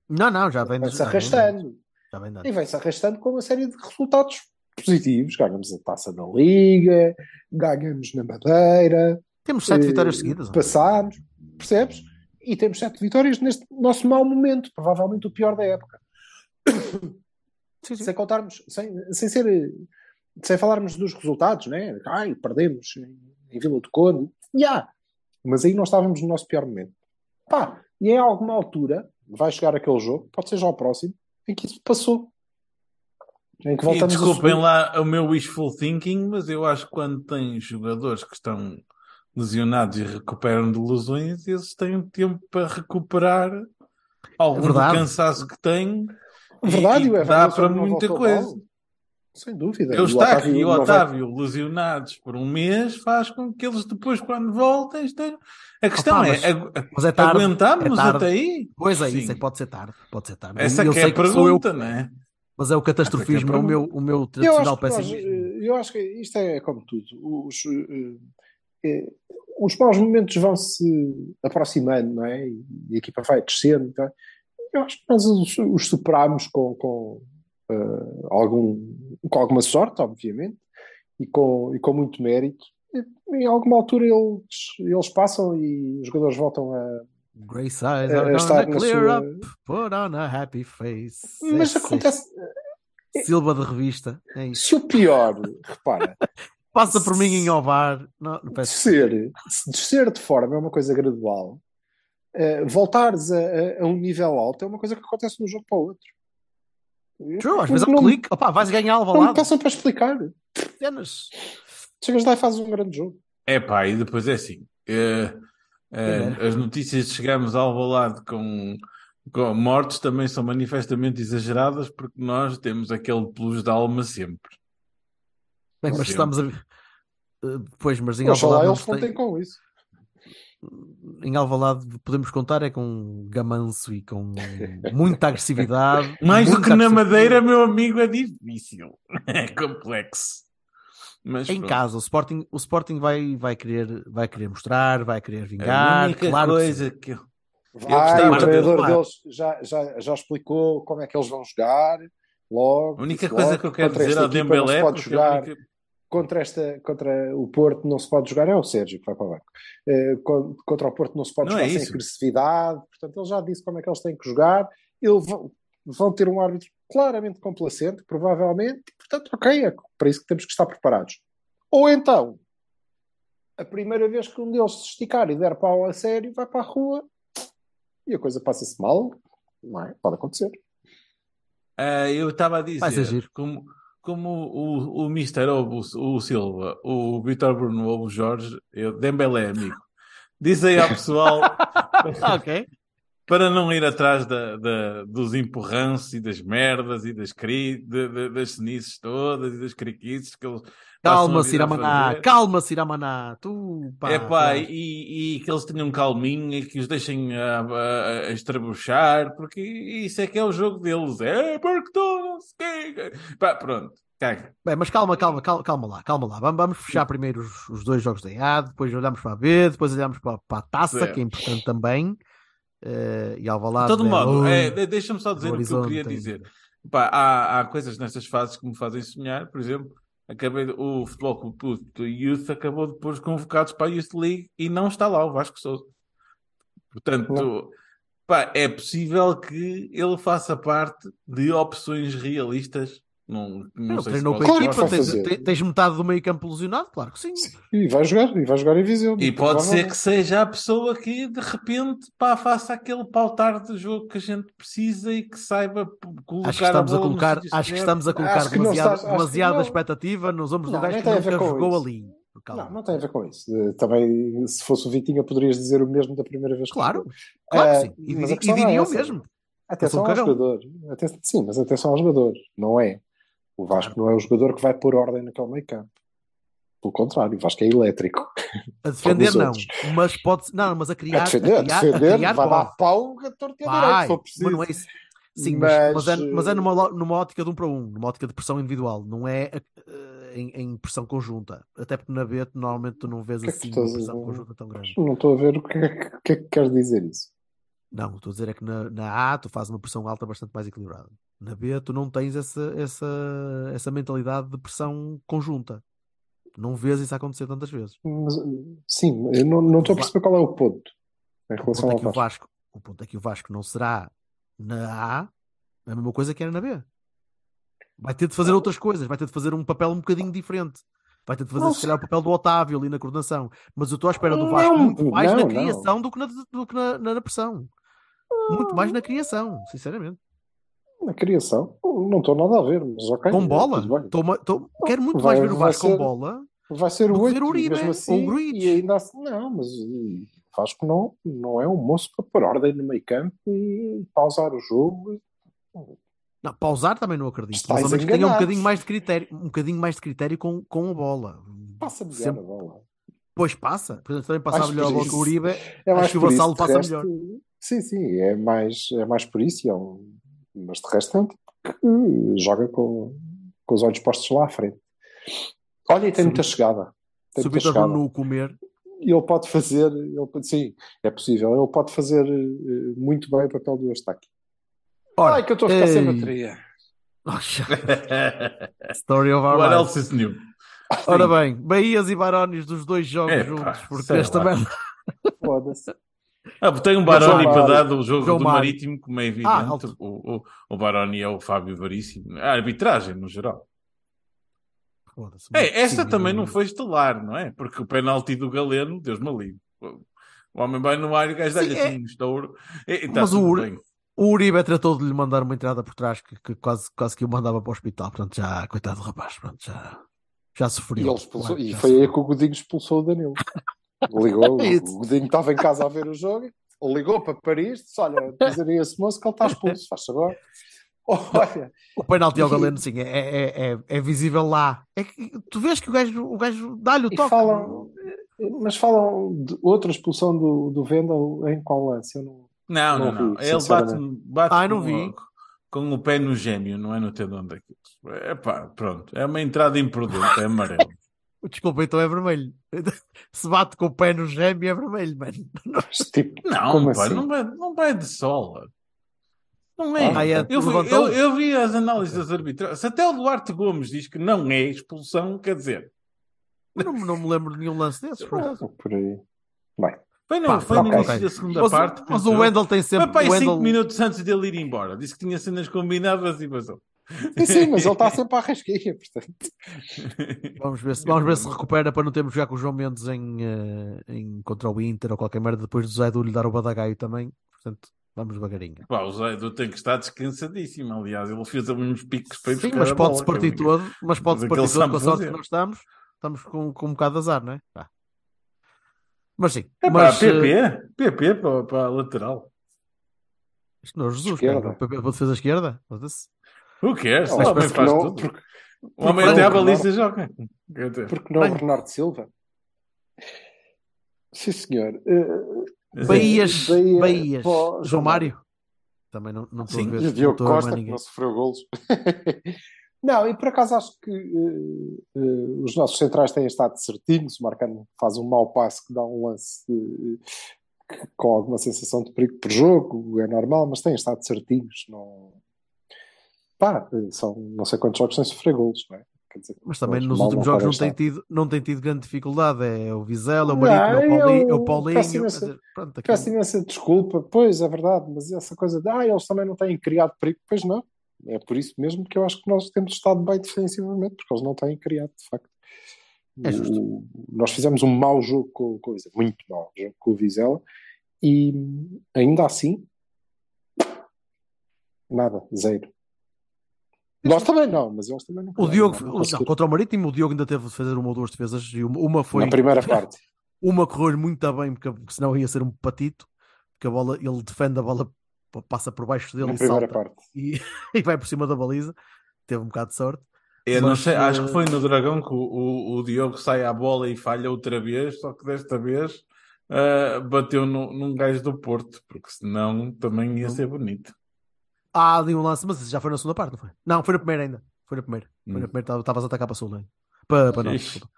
Não, não, já vem Vai-se vem arrastando. Já vem. E vai-se arrastando com uma série de resultados positivos. Ganhamos a taça na Liga, ganhamos na Madeira, Temos sete eh, vitórias seguidas. passámos, percebes? E temos sete vitórias neste nosso mau momento, provavelmente o pior da época. (coughs) Sim, sim. Sem contarmos, sem, sem ser, sem falarmos dos resultados, né? Ai, perdemos em, em Vila do Conde. Já. Mas aí não estávamos no nosso pior momento. Pá, e em alguma altura vai chegar aquele jogo, pode ser já o próximo, em que isso passou. Em que E voltamos desculpem lá o meu wishful thinking, mas eu acho que quando tem jogadores que estão lesionados e recuperam de lesões, eles têm tempo para recuperar algum verdade. cansaço que têm. e- Verdade, e o dá Evangelho para muita coisa. Sem dúvida. Eu E o Eustáquio e o não vai- Otávio lesionados por um mês faz com que eles depois, quando voltem, estejam. A questão Opa, é, mas- agu- Mas é tarde. aguentamos é tarde. até aí? Pois é, Sim. isso é que pode ser tarde. Pode ser tarde. Essa eu que é a sou eu, pergunta, não é? mas é o catastrofismo, é o meu, o meu Eu tradicional nós, pessimismo. eh, eu acho que isto é como tudo. Os, eh, eh, os maus momentos vão se aproximando, não é? E a equipa vai crescendo. tá? Eu acho que nós os, os superámos com, com, eh, algum, com alguma sorte, obviamente, e com, e com muito mérito. E, em alguma altura eles, eles passam e os jogadores voltam a. Grace eyes are gonna na clear sua- up, put on a happy face. Mas Esse acontece. Silva de revista. É isso. Se o pior, repara, (laughs) Passa por mim em Ovar. Não, descer, descer de forma é uma coisa gradual, eh, voltares a, a- a um nível alto é uma coisa que acontece de um jogo para o outro. True, às vezes é um não, clique. Opa, vais ganhar não me Alvalade. passam para explicar. Cenas. Chegas lá e fazes um grande jogo. É pá, e depois é assim. eh, Primeiro. as notícias de chegarmos ao Alvalade com, com mortes também são manifestamente exageradas porque nós temos aquele plus de alma sempre. Bem, mas Sim. estamos a. Eh, Pois, mas em Oxalá eles não contem tem- com isso. Em Alvalade podemos contar é com gamanço e com (laughs) muita agressividade. Mais do que na. Madeira, meu amigo, é difícil. (laughs) É complexo. Mas Em pronto. casa, o Sporting, o Sporting vai, vai, querer, vai querer mostrar, vai querer a vingar. única claro que coisa que eu- Vai, gostava o treinador deles já, já, já explicou como é que eles vão jogar. Logo, a única coisa logo, que eu quero dizer ao Dembélé pode é a jogar. única- contra, esta, contra o Porto não se pode jogar, é o Sérgio que vai para o banco. Con- contra o Porto não se pode Não jogar é sem agressividade, portanto, ele já disse como é que eles têm que jogar. Eles vão, vão ter um árbitro claramente complacente, provavelmente, e, portanto, ok, é para isso que temos que estar preparados. Ou então, a primeira vez que um deles se esticar e der pau a sério, vai para a rua e a coisa passa-se mal, não é? Pode acontecer. Ah, eu estava a dizer, como, como o, o Mister ou o, o Silva, o Vitor Bruno ou o Jorge, eu, Dembélé, amigo, diz aí ao pessoal (laughs) ok. Para não ir atrás da, da- dos empurranços e das merdas e das, cri, de- de- das cenices todas e das criquices que eles Calma, fazer. Calma, Ciramaná. Tu, pá. É pá, e, e que eles tenham calminho e que os deixem a, a, a estrabuchar, porque isso é que é o jogo deles. É porque tu não quê. Pá, pronto, caga. Bem, mas calma, calma, calma, calma lá, calma lá. Vamos, vamos fechar primeiro os, os dois jogos da A, depois olhamos para a B, depois olhamos para, para a taça, Certo. que é importante também. Eh, e Alvalade. De todo é modo, longe. é, de- deixa-me só dizer o que eu queria dizer. Pá, há, há coisas nestas fases que me fazem sonhar, por exemplo. Acabei de- o Futebol Clube do Youth acabou de pôr os convocados para a Youth League e não está lá o Vasco Souza. Portanto, pá, é possível que ele faça parte de opções realistas. Não, não Ele sei se treinou com a Claro que equipa, tens, tens metade do meio campo lesionado, claro que sim. E vai jogar, e vai jogar em Viseu. E pode ser que seja a pessoa que de repente pá, faça aquele pautar de jogo que a gente precisa e que saiba colocar Acho que estamos a no colocar, acho que estamos a colocar Acho que não demasiada, que expectativa nos ombros Não, do gajo nem que tem a ver nunca com jogou isso. ali. Calma. Não, não tem a ver com isso. Também, se fosse o Vitinha, poderias dizer o mesmo da primeira vez. que Claro, jogou. claro que sim. E, a e não é diriam essa. mesmo. Atenção ao jogador. Aten- Sim, mas atenção ao jogador. Não é. O Vasco não é o jogador que vai pôr ordem naquele meio campo. Pelo contrário, o Vasco é elétrico. A defender não, outros. mas pode não, mas a criar, a defender, a criar, defender, criar vai pode. dar pau a torto e a direito, Vai, se for preciso. mas não é isso. Sim, mas, Mas, é, mas é eh, numa, numa ótica de um para um, numa ótica de pressão individual, não é, eh, em, em pressão conjunta. Até porque na B normalmente tu não vês que é que assim tu uma a pressão conjunta tão grande. Não estou a ver o que é que, que, é que queres dizer isso. Não, o que estou a dizer é que na, na A tu fazes uma pressão alta bastante mais equilibrada. Na B tu não tens essa, essa, essa mentalidade de pressão conjunta. Não vês isso acontecer tantas vezes. Mas, sim, eu não, não estou a perceber qual é o ponto em O relação ponto, é ao que o Vasco. Vasco, o ponto é que o Vasco não será na A a mesma coisa que era na B. Vai ter de fazer outras coisas, vai ter de fazer um papel um bocadinho diferente. Vai ter de fazer, Não se calhar, o papel do Otávio ali na coordenação. Mas eu estou à espera do Não, Vasco muito mais não, na não. criação do que, na, do que na, na- pressão. Muito mais na criação, sinceramente. Na criação, não estou nada a ver, mas ok. Com bola? tudo bem. Tô- quero muito Vai- mais ver o Vasco com ser- bola. Vai ser o que ver 8, o Uribe mesmo ou assim, e ainda assim, não, mas Vasco não, não é um moço para pôr ordem no meio campo e pausar o jogo. Não, pausar também não acredito. Estás Mas que tenha um bocadinho mais de critério, um bocadinho mais de critério com, com a bola. Passa melhor Sempre- a bola. Pois passa. Por exemplo, também passar Acho melhor a bola que o. Uribe. É acho que o isso, Vassalo passa resto, melhor. Sim, sim, é mais, é mais por isso, é um, mas de resto é um tipo que joga com, com os olhos postos lá à frente. Olha, e tem muita chegada. Tem Se o muita chegada. Nuno comer, ele pode fazer, ele sim, é possível, ele pode fazer eh, muito bem o papel do Eustáquio. Ora, Ai, que eu estou a ficar sem ei. bateria. (laughs) Story of our What lives. else is new? Ora bem, Bahias e Barões dos dois jogos Epá, juntos, porque esta merda. Foda-se. Ah, tem um Baroni para dar do jogo João do Mário. Marítimo, como é evidente. Ah, alto. o, o, o Baroni é o Fábio Veríssimo. A arbitragem, no geral. Foda-se, É, esta também não foi estelar, não é? Porque o penalti do Galeno, Deus me livre. O homem vai no ar e o gajo dá-lhe Sim, é- assim um estouro. E, e tá Mas o bem. O Uribe tratou de lhe mandar uma entrada por trás que, que quase, quase que o mandava para o hospital. Portanto, já, coitado do rapaz, pronto, já, já E, sofreu. ele expulsou, Claro, e foi aí sofreu. que o Godinho expulsou o Danilo. (laughs) Ligou, É o Godinho estava em casa a ver o jogo, ligou para Paris, disse: Olha, dizer a esse moço que ele está expulso, faz favor. (laughs) Olha, O penalti ao E- Galeno, sim, é, é, é, é visível lá. É que tu vês que o gajo, o gajo dá-lhe o e toque. falam, mas falam de outra expulsão do, do Vendel em qual lance? Eu não, Não, não, Não não. vi, Ele bate, bate Ah, não com, vi. com o pé no gêmeo, não é no tendão daquilo. É pá, pronto. É uma entrada imprudente, é amarelo. (laughs) Desculpa, então é vermelho. (laughs) Se bate com o pé no gêmeo é vermelho, mano. (laughs) mas, tipo, Não, Como pá, assim? não, vai, não vai de sola. Não é. Ah, é, eu, vi, eu, eu vi as análises das arbitragens. Se até o Duarte Gomes diz que não é expulsão, quer dizer, Não, não me lembro de nenhum lance desses, por acaso. por aí. Bem, foi no, Pá, foi no ok. início da segunda Mas, parte. mas penso o. Wendel tem sempre. Foi para aí o 5 Wendel- minutos antes dele ir embora. Disse que tinha cenas combinadas e vazou. sim, sim, mas ele está sempre à rasquinha, portanto. (laughs) Vamos ver, se, vamos ver se recupera para não termos jogar com o João Mendes em, eh, em contra o Inter ou qualquer merda depois do Zé Du lhe dar o badagaio também. Portanto, vamos devagarinho. Pá, o Zé Edu tem que estar descansadíssimo. Aliás, ele fez ali uns picos para ir Sim, mas a pode-se bola, partir é- todo, mas pode-se partir todo com a sorte fazer. que nós estamos. Estamos com, com um bocado de azar, não é? Pá. Mas sim, É mas eh, PP, PP para, para a lateral. isto não é Jesus, Esquerda. cara. Para a defesa esquerda. Who cares? Oh, O homem faz não- tudo. porque- O homem até não- baliza joga. Porque não o Bem. Bernardo Silva? Sim, senhor. Eh, Bahia- Bahias. pô, João Mário. Também não, não estou Sim, a ver. E o Diogo a Costa, que não sofreu golos. (laughs) não, e por acaso acho que eh, eh, os nossos centrais têm estado certinhos. O Marcano faz um mau passe que dá um lance eh, que- com alguma sensação de perigo por jogo, é normal, mas têm estado certinhos. Não... Pá, eh, são não sei quantos jogos sem sofrer golos, não é? Dizer, Mas também nos últimos jogos não tem, tido, não tem tido grande dificuldade. É o Vizela, o Não, Marítimo, é o Paulinho. é o Paulinho peço imensa- dizer, pronto, aquilo- Peço imensa desculpa, pois é verdade, mas essa coisa de ah, eles também não têm criado perigo, pois não. É por isso mesmo que eu acho que nós temos estado bem defensivamente, porque eles não têm criado, de facto. É justo. O- nós fizemos um mau jogo com o Vizela, muito mau jogo com o Vizela, e ainda assim, nada, zero. Nós também não, mas eles também não. O Diogo, não não, conseguiram. contra o Marítimo, o Diogo ainda teve de fazer uma ou duas defesas e uma, foi. Na primeira (laughs) parte. Uma correu-lhe muito bem, porque, porque senão ia ser um patito, porque a bola, ele defende a bola, passa por baixo dele e salta parte. e, (laughs) e vai por cima da baliza. Teve um bocado de sorte. Eu não sei, acho eh, que foi no Dragão que o, o, o Diogo sai à bola e falha outra vez, só que desta vez ah, bateu no, num gajo do Porto, porque senão também ia ser bonito. Há ali um lance, mas já foi na segunda parte, não foi? Não, foi na primeira ainda. Foi na primeira. Foi Hum. na primeira, estavas a atacar para a sul. ainda. Para, para nós, desculpa.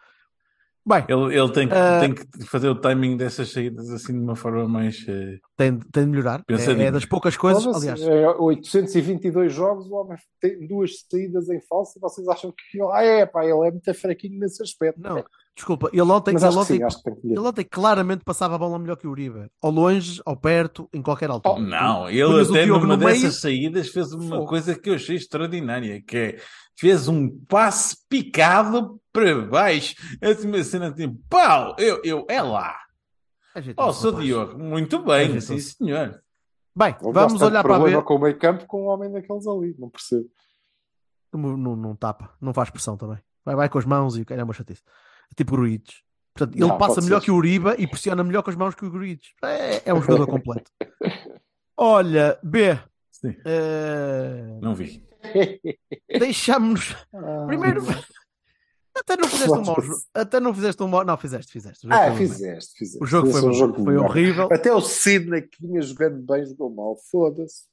Bem, Ele, ele tem, que, Ah. tem que fazer o timing dessas saídas assim de uma forma mais. eh, tem, tem de melhorar. É, é das poucas coisas, aliás. é 822 jogos, o homem tem duas saídas em falso e vocês acham que ah, é, pá, ele é muito fraquinho nesse aspecto. Não, desculpa, ele ontem, Mas ele acho que ontem, sim, ele ontem claramente passava a bola melhor que o Uribe. Ao longe, ao perto, em qualquer altura. Oh, Não, ele Punhas até numa no meio. dessas saídas fez uma Fogo. coisa que eu achei extraordinária, que é fez um passe picado para baixo, assim uma cena tipo, pau, eu, eu, é lá. Oh, sou rapaz. Diogo, muito bem, sim senhor. Bem, Ele vamos olhar para ver. com o meio campo com um homem daqueles ali, não percebo. Não, não, não tapa, não faz pressão também. Vai, vai com as mãos e calhar é uma chatice. Tipo Gruites. Portanto, ele Não, passa melhor ser. que o Uribe e pressiona melhor com as mãos que o Gruites. É, é um (laughs) jogador completo. Olha, B. Sim. eh, Não vi. Deixamos-nos. Primeiro, (laughs) até não fizeste um mau jogo. Até não fizeste um mau. Não, fizeste, fizeste. O jogo Ah, foi fizeste, fizeste. O jogo foi, Fizeste um mau, jogo foi horrível. Até o Sidney que vinha jogando bem, jogou mal. Foda-se.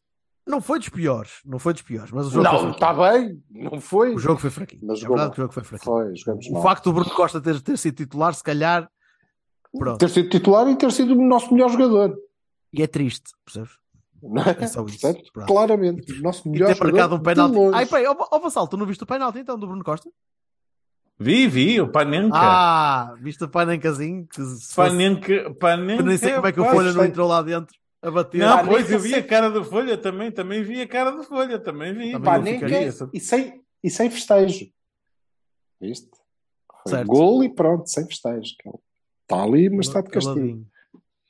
Não foi dos piores. Não foi dos piores. Mas o jogo foi Não, está bem. Não foi. O jogo foi fraquinho. Mas é jogou verdade que o jogo foi fraquinho. Foi, O mal. facto do Bruno Costa ter, ter sido titular, se calhar. Pronto. Ter sido titular e ter sido o nosso melhor jogador. E é triste, percebes? Não é? É só isso. Pronto. claramente, o nosso E melhor ter marcado jogador um penalti. Ai, peraí, ó ó, Vassal, tu não viste o penalti então do Bruno Costa? Vi, vi, o Panenka. Ah, viste o Panencazinho? Que fosse- Panenka, Panenka. Eu nem sei como é que o Folha não entrou lá dentro a bater. Não, pois eu vi a cara do Folha também, também vi a cara do Folha, também vi. Também Pá, nem ficaria que- essa- e, sem, e sem festejo. Viste? Gol e pronto, sem festejo. Está ali, mas está de castigo.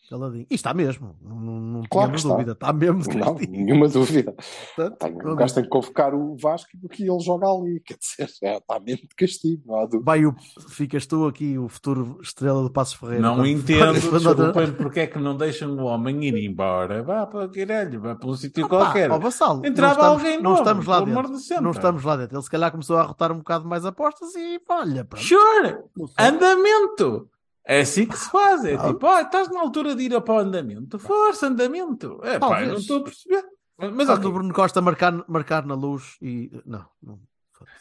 Caladinho. E está mesmo, não, não, Claro tínhamos dúvida, está mesmo de Não, nenhuma dúvida. Portanto, Tem, o gajo tem que convocar o Vasco porque ele joga ali. Quer dizer, (laughs) já está mesmo de castigo, não há dúvida. Vai o, ficas tu aqui, o futuro estrela do Passos Ferreira. Não Quando- entendo, (laughs) quando- desculpem, porque é que não deixam o homem ir embora? Vá para o caralho, vá para um sítio Ah, pá, qualquer. ó, Vassal, Entrava não estamos, alguém não novo, estamos lá dentro. não pá. estamos lá dentro. Ele se calhar começou a rotar um bocado mais apostas e olha, pronto. Sure, andamento. É assim que se faz. É Ah. tipo, ó, estás na altura de ir para o andamento. Força, andamento. É pá, não estou a perceber. Mas Quando ok. o Bruno Costa marcar, marcar na luz e. Não, não.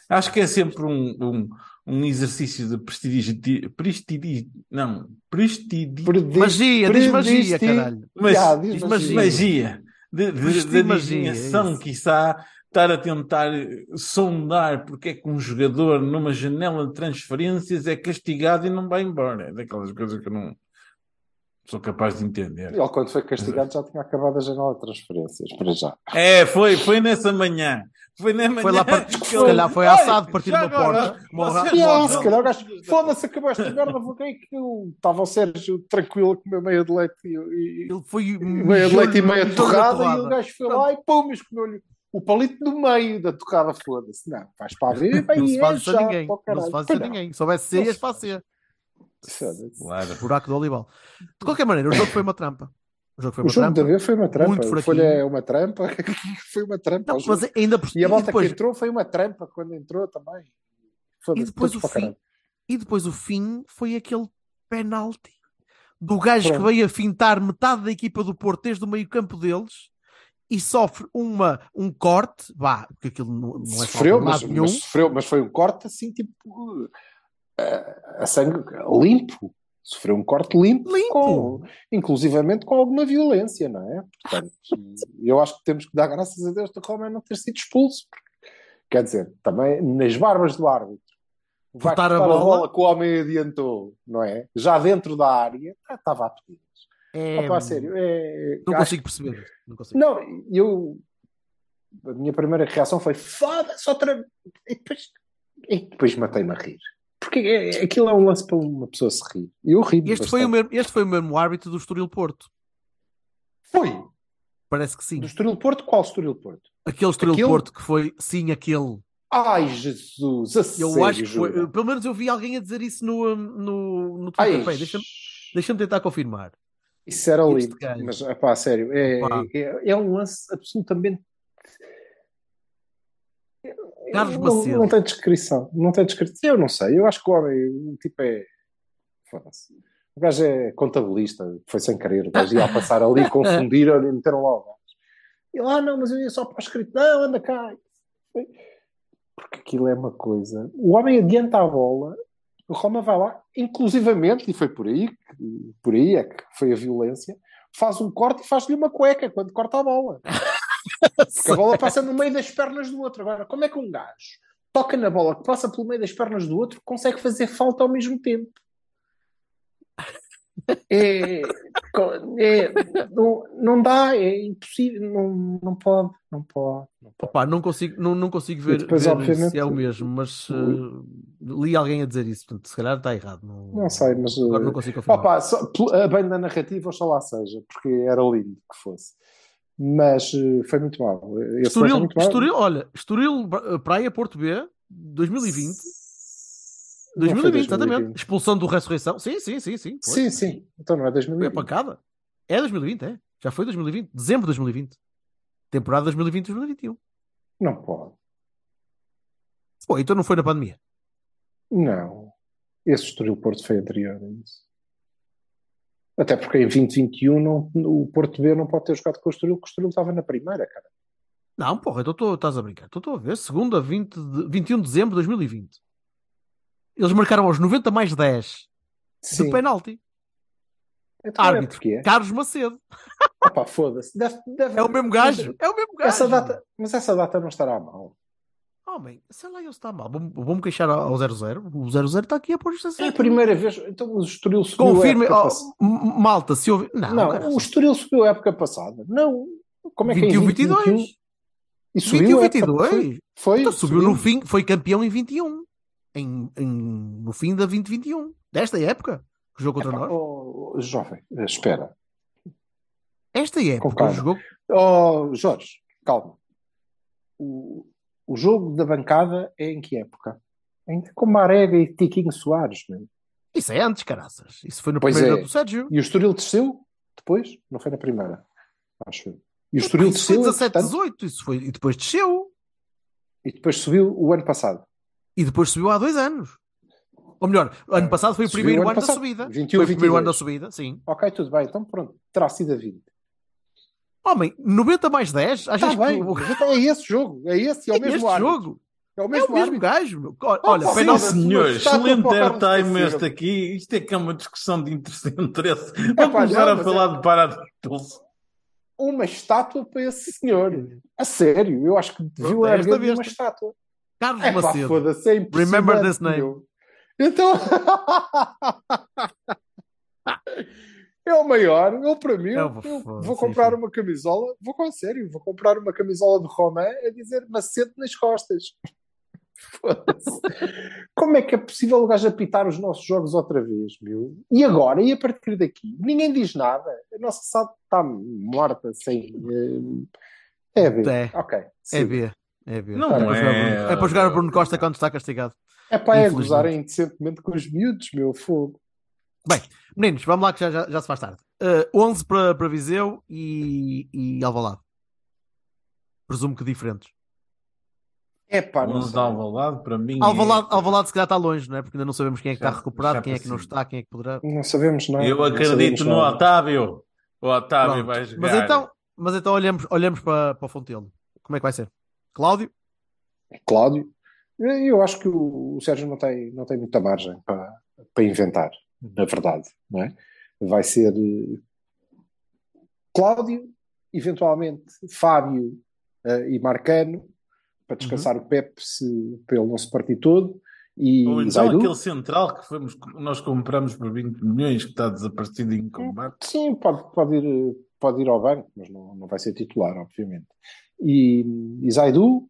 Acho que é sempre um, um, um exercício de prestígio. Prestígio. Não, prestígio. Perdi- Magia, diz magia, caralho. Mas, Já, diz diz magia. magia. De, de, de magia, é quiçá, estar a tentar sondar porque é que um jogador numa janela de transferências é castigado e não vai embora. É daquelas coisas que eu não sou capaz de entender. Ele, quando foi castigado, já tinha acabado a janela de transferências, para já. É, foi, foi nessa manhã. Foi na manhã. Foi lá para- que se calhar foi assado, partir uma porta. Se calhar o gajo, foda-se, acabou esta merda, vou que eu estava o Sérgio tranquilo a comer meia de leite e, e- Ele foi. meia de leite e meia torrada, e o gajo foi lá e pum, mas comeu-lhe o palito do meio da torrada, foda-se. Não, vais para abrir e vai Não se é faz a ninguém. para o Não se faz a ninguém. Se soubesse ser, ias se- fazer. Foda-se. Claro. Buraco do Olival. De qualquer maneira, o jogo foi uma trampa. O jogo foi O uma jogo da trampa. foi uma trampa. Muito O. Folha é uma trampa. (laughs) foi uma trampa. Não, o jogo. mas ainda por E a volta depois, que entrou foi uma trampa quando entrou também. e depois o para fim. E depois o fim foi aquele penalti do gajo que Pronto. veio a fintar metade da equipa do Porto desde o meio campo deles e sofre uma, um corte, vá, porque aquilo não, não é sofreu, mas, nenhum. mas sofreu, mas foi um corte assim, tipo, a, a sangue limpo. Sofreu um corte limpo, Limpo. Com, inclusivamente com alguma violência, não é? Portanto, (laughs) eu acho que temos que dar graças a Deus do Roma não ter sido expulso. Porque, quer dizer, também nas barbas do árbitro. Vai Cortar a cortar bola. que o homem adiantou, não é? Já dentro da área, estava a pedir. É, Opa, sério, é, não consigo perceber. Não consigo. não, eu. A minha primeira reação foi foda-se outra. E depois, e depois matei-me a rir. Porque é- aquilo é um lance para uma pessoa se rir. Eu ri Este foi, o mesmo, este foi o mesmo árbitro do Estoril Porto. Foi. Parece que sim. Do Estoril Porto, qual Estoril Porto? Aquele Estoril Aquele? Porto que foi, sim, aquele. Ai, Jesus, a Eu sério, acho que foi. jura? Pelo menos eu vi alguém a dizer isso no, no, no Twitter. Deixa-me deixa tentar confirmar. Isso era lindo. gajo. Mas, pá, sério, é, é, é um lance absolutamente. Carlos não, Macedo. não tem descrição. Não tem descrição. Eu não sei. Eu acho que o homem, o tipo é. Foda-se. O gajo é contabilista, foi sem querer. O gajo ia (laughs) passar ali, confundiram e meteram lá o gajo. E lá, não, mas eu ia só para o escrito. Não, anda cá. Porque aquilo é uma coisa. O homem adianta a bola, o Roma vai lá, inclusivamente, e foi por aí, que- por aí é que foi a violência, faz um corte e faz-lhe uma cueca quando corta a bola. (laughs) Porque a bola passa no meio das pernas do outro. Agora, como é que um gajo toca na bola que passa pelo meio das pernas do outro consegue fazer falta ao mesmo tempo? É, é- não, não dá, é impossível, não, não pode, não pode. Não pode. Opa, não consigo, não, não consigo ver, depois, ver se é o mesmo, mas eh, li alguém a dizer isso, portanto, se calhar está errado. Não, Não sei, mas. Agora uh, não consigo confirmar. Opa, só, a bem da narrativa, oxalá seja, porque era lindo que fosse. Mas uh, foi muito mal. Esse foi muito mal. Estoril, olha, Estoril Praia Porto B 2020. Não foi 2020, exatamente. Expulsão do Ressurreição. Sim, sim, sim, sim. foi. Sim, sim. Então não é Foi a 2020. pancada. É 2020, é. Já foi 2020. Dezembro de 2020. Temporada 2020-2021. Não pode. Pô, então não foi na pandemia. Não. Esse Estoril Porto foi anterior a isso. Até porque em 2021 não, o Porto B não pode ter jogado com o Estoril, porque o Estoril estava na primeira, cara. Não, porra, então estás a brincar. Então Estou a ver. Segunda, 20 de, 21 de dezembro de 2020. Eles marcaram aos 90 mais 10 Sim. de penalti. Então é Árbitro. é. Carlos Macedo. Opa, foda-se. Deve- deve- É o mesmo gajo. É o mesmo gajo. Essa data, mas essa data não estará mal. Homem, sei lá, ele está mal. Vou- Vou-me queixar ao 00. O 00 está aqui a pôr isto É a primeira vez. Então o Estoril subiu Confirme. oh, Malta, se houve. Não, Não, cara, o Estoril subiu a época passada. Não. Como é que 21, é em 20, 22. 21? E subiu 21, a época- 22. Foi, foi Então subiu no fim, foi campeão em 21. Em, em- no fim da 2021. Desta época. Que jogou contra Epá, nós. oh, jovem, espera. Esta época jogou. Oh, Jorge, calma. O, o jogo da bancada é em que época? Ainda com Marega e Tiquinho Soares. Meu. Isso é antes, caraças. Isso foi no Pois primeiro é. do Sérgio. E o Estoril desceu depois? Não foi na primeira. Acho eu. E o Estoril Isso foi desceu 17, entretanto, 18. Isso foi, e depois desceu. e depois subiu o ano passado. E depois subiu há dois anos. Ou melhor, ano passado foi o Subiu primeiro ano ano da subida. 21, foi o primeiro 22. ano da subida, sim. Ok, tudo bem. Então pronto, terá sido a 20. Homem, 90 mais 10? Está Achas bem, que então é esse jogo. É esse, é o é mesmo este jogo? É o É mesmo, o mesmo gajo. meu. Olha, Oh, sim, Senhores, excelente airtime este aqui. Isto é que é uma discussão de inter- interesse. pá, Vamos começar não, a mas falar é- de Paradox. Uma estátua para esse senhor. A sério, eu acho que deviam Pronto, é esta erguer uma estátua. Carlos É Macedo. foda-se, é. Remember this name. meu. Então. (laughs) é o maior, eu para mim. É eu o- eu vou comprar enfim. uma camisola, vou com sério, vou comprar uma camisola do Romã a dizer macete nas costas. (laughs) Foda-se. Como é que é possível o gajo apitar os nossos jogos outra vez, meu? E agora? E a partir daqui? Ninguém diz nada. A nossa SAD está morta sem. eh, É B. É. Ok. É sim. B. É. Não é, para é. jogar Bruno- é para jogar o Bruno Costa quando está castigado. É para é gozarem indecentemente com os miúdos, meu fogo. Meninos, vamos lá que já, já, já se faz tarde. Uh, 11 para, para Viseu e, e Alvalade. Presumo que diferentes. É pá, não 11 de. Alvalade, para mim. Alvalade, é- Alvalade se calhar está longe, não é? Porque ainda não sabemos quem é que Já- está recuperado, quem é que não está, quem é que poderá. Não sabemos nada. Eu acredito sabemos no nada. Otávio. O Otávio Pronto. vai jogar. Mas então, mas então olhamos, olhamos para, para o Fontelo. Como é que vai ser? Cláudio? Cláudio. Eu acho que o, o Sérgio não tem, não tem muita margem para, para inventar, na verdade, não é? Vai ser eh, Cláudio, eventualmente Fábio eh, e Marcano, para descansar o Pepe se, para ele não se partir todo, e Ou então Zaidu. aquele central que fomos, nós compramos por 20 milhões que está desaparecido em combate. Sim, pode, pode, ir, pode ir ao banco, mas não, não vai ser titular, obviamente. E, e Zaidu,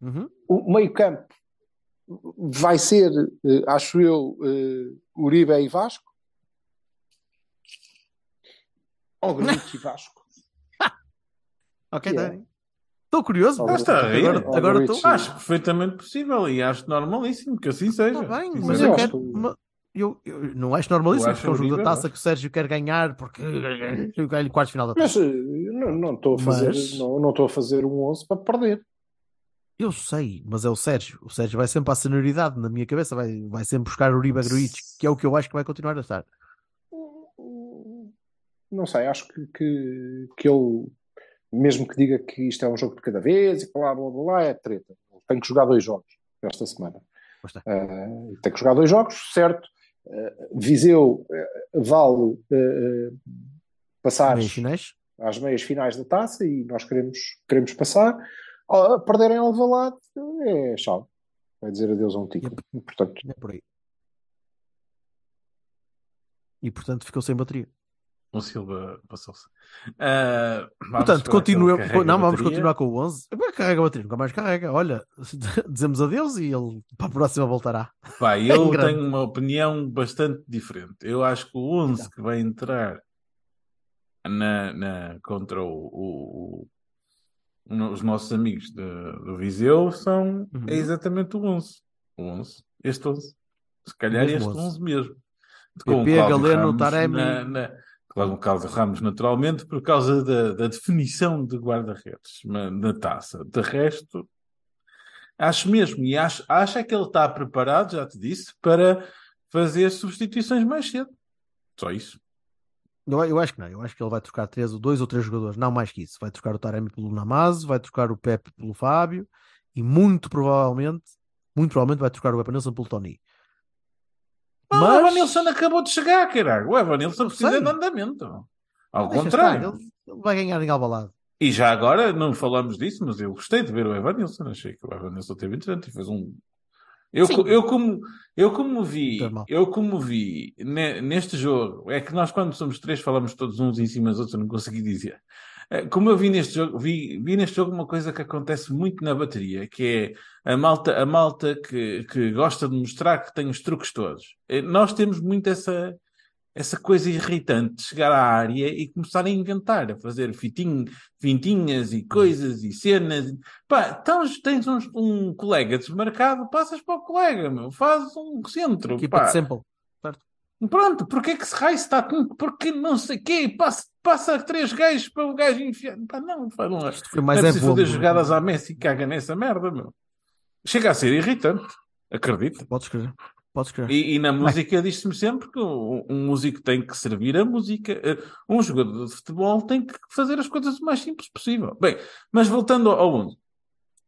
Uhum. o meio campo vai ser, eh, acho eu, eh, Uribe e Vasco. Ou (laughs) Gruitch e Vasco. (laughs) Ok, Que é? Dani. Estou curioso. Ah, está a rir. Agora, agora estou. Acho perfeitamente possível e acho normalíssimo que assim seja. Está bem, mas eu eu quero. Eu, eu não acho normalíssimo porque é um jogo da taça que o Sérgio quer ganhar porque quartos de final da taça. Mas eh, não, estou a fazer, Mas- não, não estou a fazer um 11 para perder. Eu sei, mas é o Sérgio. O Sérgio vai sempre à senioridade na minha cabeça, vai, vai sempre buscar o Uribe Gruitch, que é o que eu acho que vai continuar a estar. Não sei, acho que, que, que ele, mesmo que diga que isto é um jogo de cada vez e blá blá blá, é treta. Tem que jogar dois jogos. esta semana. Uh, tem que jogar dois jogos, certo. Uh, Viseu uh, vale uh, passar Meias finais. às meias finais da taça e nós queremos, queremos passar. Uh, perderem Alvalade é chave. Vai dizer adeus a um título. Portanto, É por aí. E portanto ficou sem bateria. O Silva passou-se. Vamos Portanto, continuemos. Não, vamos continuar com o 11. Bem, Carrega a bateria, nunca mais carrega. Olha, (laughs) dizemos adeus e ele para a próxima voltará. Pá, (laughs) eu grande. tenho uma opinião bastante diferente. Eu acho que o 11 que vai entrar na, na- contra o, o- o- os nossos amigos de- do Viseu são Uhum. é exatamente o 11. O 11. Este 11. Se calhar mesmo este 11. 11 mesmo. PP, Galeno, Taremi. Na, na, Cláudio Ramos, naturalmente, por causa da, da definição de guarda-redes na, taça. De resto, acho mesmo. E acho, acho é que ele está preparado, já te disse, para fazer substituições mais cedo. Só isso. Eu, eu acho que não, eu acho que ele vai trocar três, dois ou três jogadores, não mais que isso. Vai trocar o Taremi pelo Namazo, vai trocar o Pepe pelo Fábio e muito provavelmente, muito provavelmente vai trocar o Evanilson pelo Tony. Mas... Mas- O Evanilson acabou de chegar, caralho. O Evanilson precisa sei. de andamento. Ao contrário. estar, ele, vai ganhar em Albalade. E já agora, não falamos disso, mas eu gostei de ver o Evanilson. Achei que o Evanilson teve interessante e fez um. Eu, Sim. eu, como, eu como vi, eu como vi ne- neste jogo, é que nós quando somos três falamos todos uns em cima dos outros, eu não consegui dizer. Eh, Como eu vi neste jogo, vi, vi neste jogo uma coisa que acontece muito na bateria, que é a malta, a malta que, que gosta de mostrar que tem os truques todos. Eh, Nós temos muito essa, essa coisa irritante de chegar à área e começar a inventar, a fazer fitinho, fintinhas e coisas e cenas. Pá, então tens um, um colega desmarcado, passas para o colega, meu, faz um centro. Equipa pá. de sample. Pronto, porque é que se raio está? Porque não sei o quê, passa, passa três gajos para o gajo enfiar. Pá, não, pá, não é. Isto foi mais não é é preciso fazer volume. jogadas à Messi e caga nessa merda, meu. Chega a ser irritante, acredita. Podes escrever. Podes escrever. E, e na música diz-se-me sempre que um, um músico tem que servir a música. Eh, Um jogador de futebol tem que fazer as coisas o mais simples possível. Bem, mas voltando ao 11.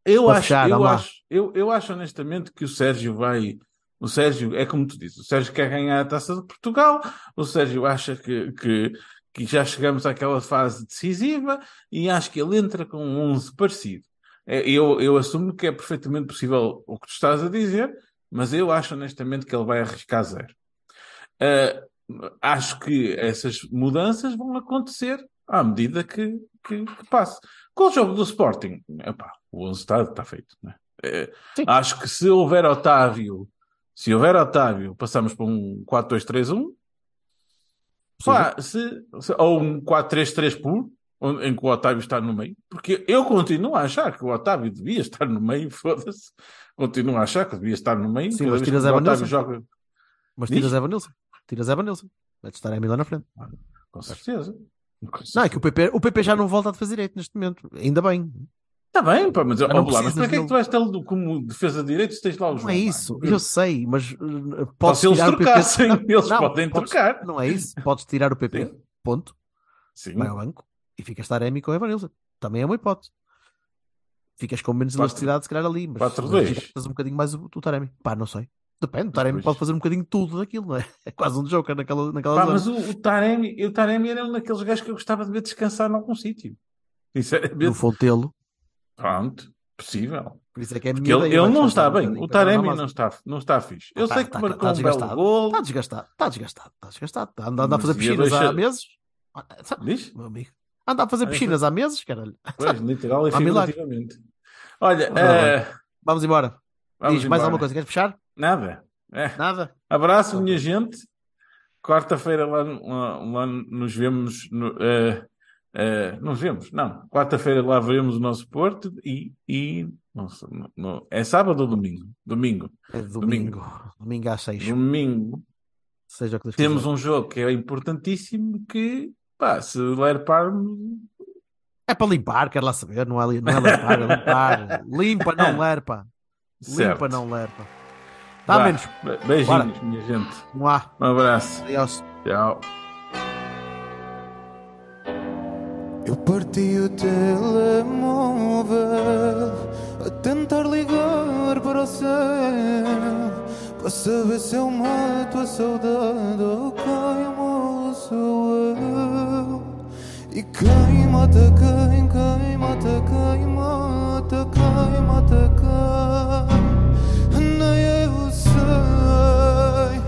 Eu acho, fechar, eu, acho, eu, eu acho honestamente que o Sérgio vai. O Sérgio, é como tu dizes, o Sérgio quer ganhar a taça de Portugal, o Sérgio acha que, que, que já chegamos àquela fase decisiva e acho que ele entra com um 11 parecido. É, Eu, eu assumo que é perfeitamente possível o que tu estás a dizer, mas eu acho honestamente que ele vai arriscar zero. Ah, acho que essas mudanças vão acontecer à medida que, que, que passe. Com o jogo do Sporting, epá, o 11 está, está feito. né? Sim. acho que se houver Otávio, se houver Otávio, passamos para um 4-2-3-1, pá, se, se- ou um 4-3-3 puro, em que o Otávio está no meio, porque eu continuo a achar que o Otávio devia estar no meio, (laughs) foda-se. Continuo a achar que devia estar no meio. Sim, mas tiras Evan Nilsson. joga, Mas tiras Evan Nilsson. Tiras Evan Nilsson. Vai-te estar a Emília na frente. com certeza. Não, é que o PP, o PP já não volta a fazer direito neste momento. Ainda bem. Está bem, pá, mas, Já não lá, mas para que é que tu vais tê-lo como defesa de direito se tens lá os Não é isso. Eu sei, mas uh, podes se eles tirar o PP. trocassem, eles não, podem podes- trocar. Não é isso. Podes tirar o PP. Sim. Ponto. Sim. Vai ao banco e ficas Taremi com o Evanilson. Também é uma hipótese. Ficas com menos elasticidade, se calhar, ali. Mas quatro, mas dois. tiras um bocadinho mais o, o Taremi. Pá, não sei. Depende. O Taremi pode fazer um bocadinho tudo daquilo, não é? (laughs) É quase um Joker naquela, naquela Pá, zona. mas o, o Taremi, o Taremi era um daqueles gajos que eu gostava de ver descansar em algum sítio. No Sinceramente, Fontelo. Pronto, possível. Por isso é que é Porque ele, ele não está bem. O Taremi não está, não está fixe. Eu Tá- sei que tá- marcou tá um belo desgastado. gol. Está desgastado, está desgastado, está desgastado. Anda, anda a fazer piscinas deixar- há meses. Diz? Meu amigo. Anda a fazer piscinas há meses, caralho. Pois, literal (laughs) e figurativamente. Olha, eh, Vamos embora. vamos Diz mais embora. alguma coisa. Queres fechar? Nada. É. Nada? Abraço, minha gente. Quarta-feira lá, lá, lá nos vemos. No, eh, eh, nos vemos? Não. Quarta-feira lá veremos o nosso Porto e. e não sei, não- não- é sábado ou domingo? Domingo. É domingo. Domingo, às seis. Domingo. Seja o que Temos quiser. um jogo que é importantíssimo que, pá, se lerparmos. É para limpar, quero lá saber. Não é, não é limpar, é limpar. (laughs) Limpa, não lerpa. Certo. Limpa, não lerpa. Dá Vá. menos. Be- Beijinhos, minha gente. Um abraço. Tchau. Eu parti o telemóvel a tentar ligar para o céu Para saber se eu mato a saudade Ou quem morre sou eu. E quem mata quem, quem mata quem Mata quem, mata quem Nem eu sei.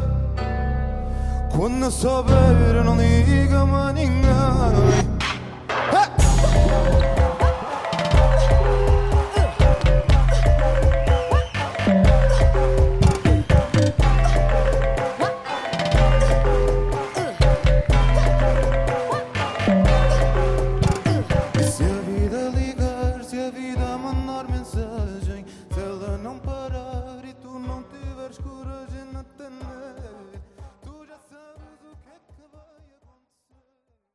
Quando souber não diga-me a ninguém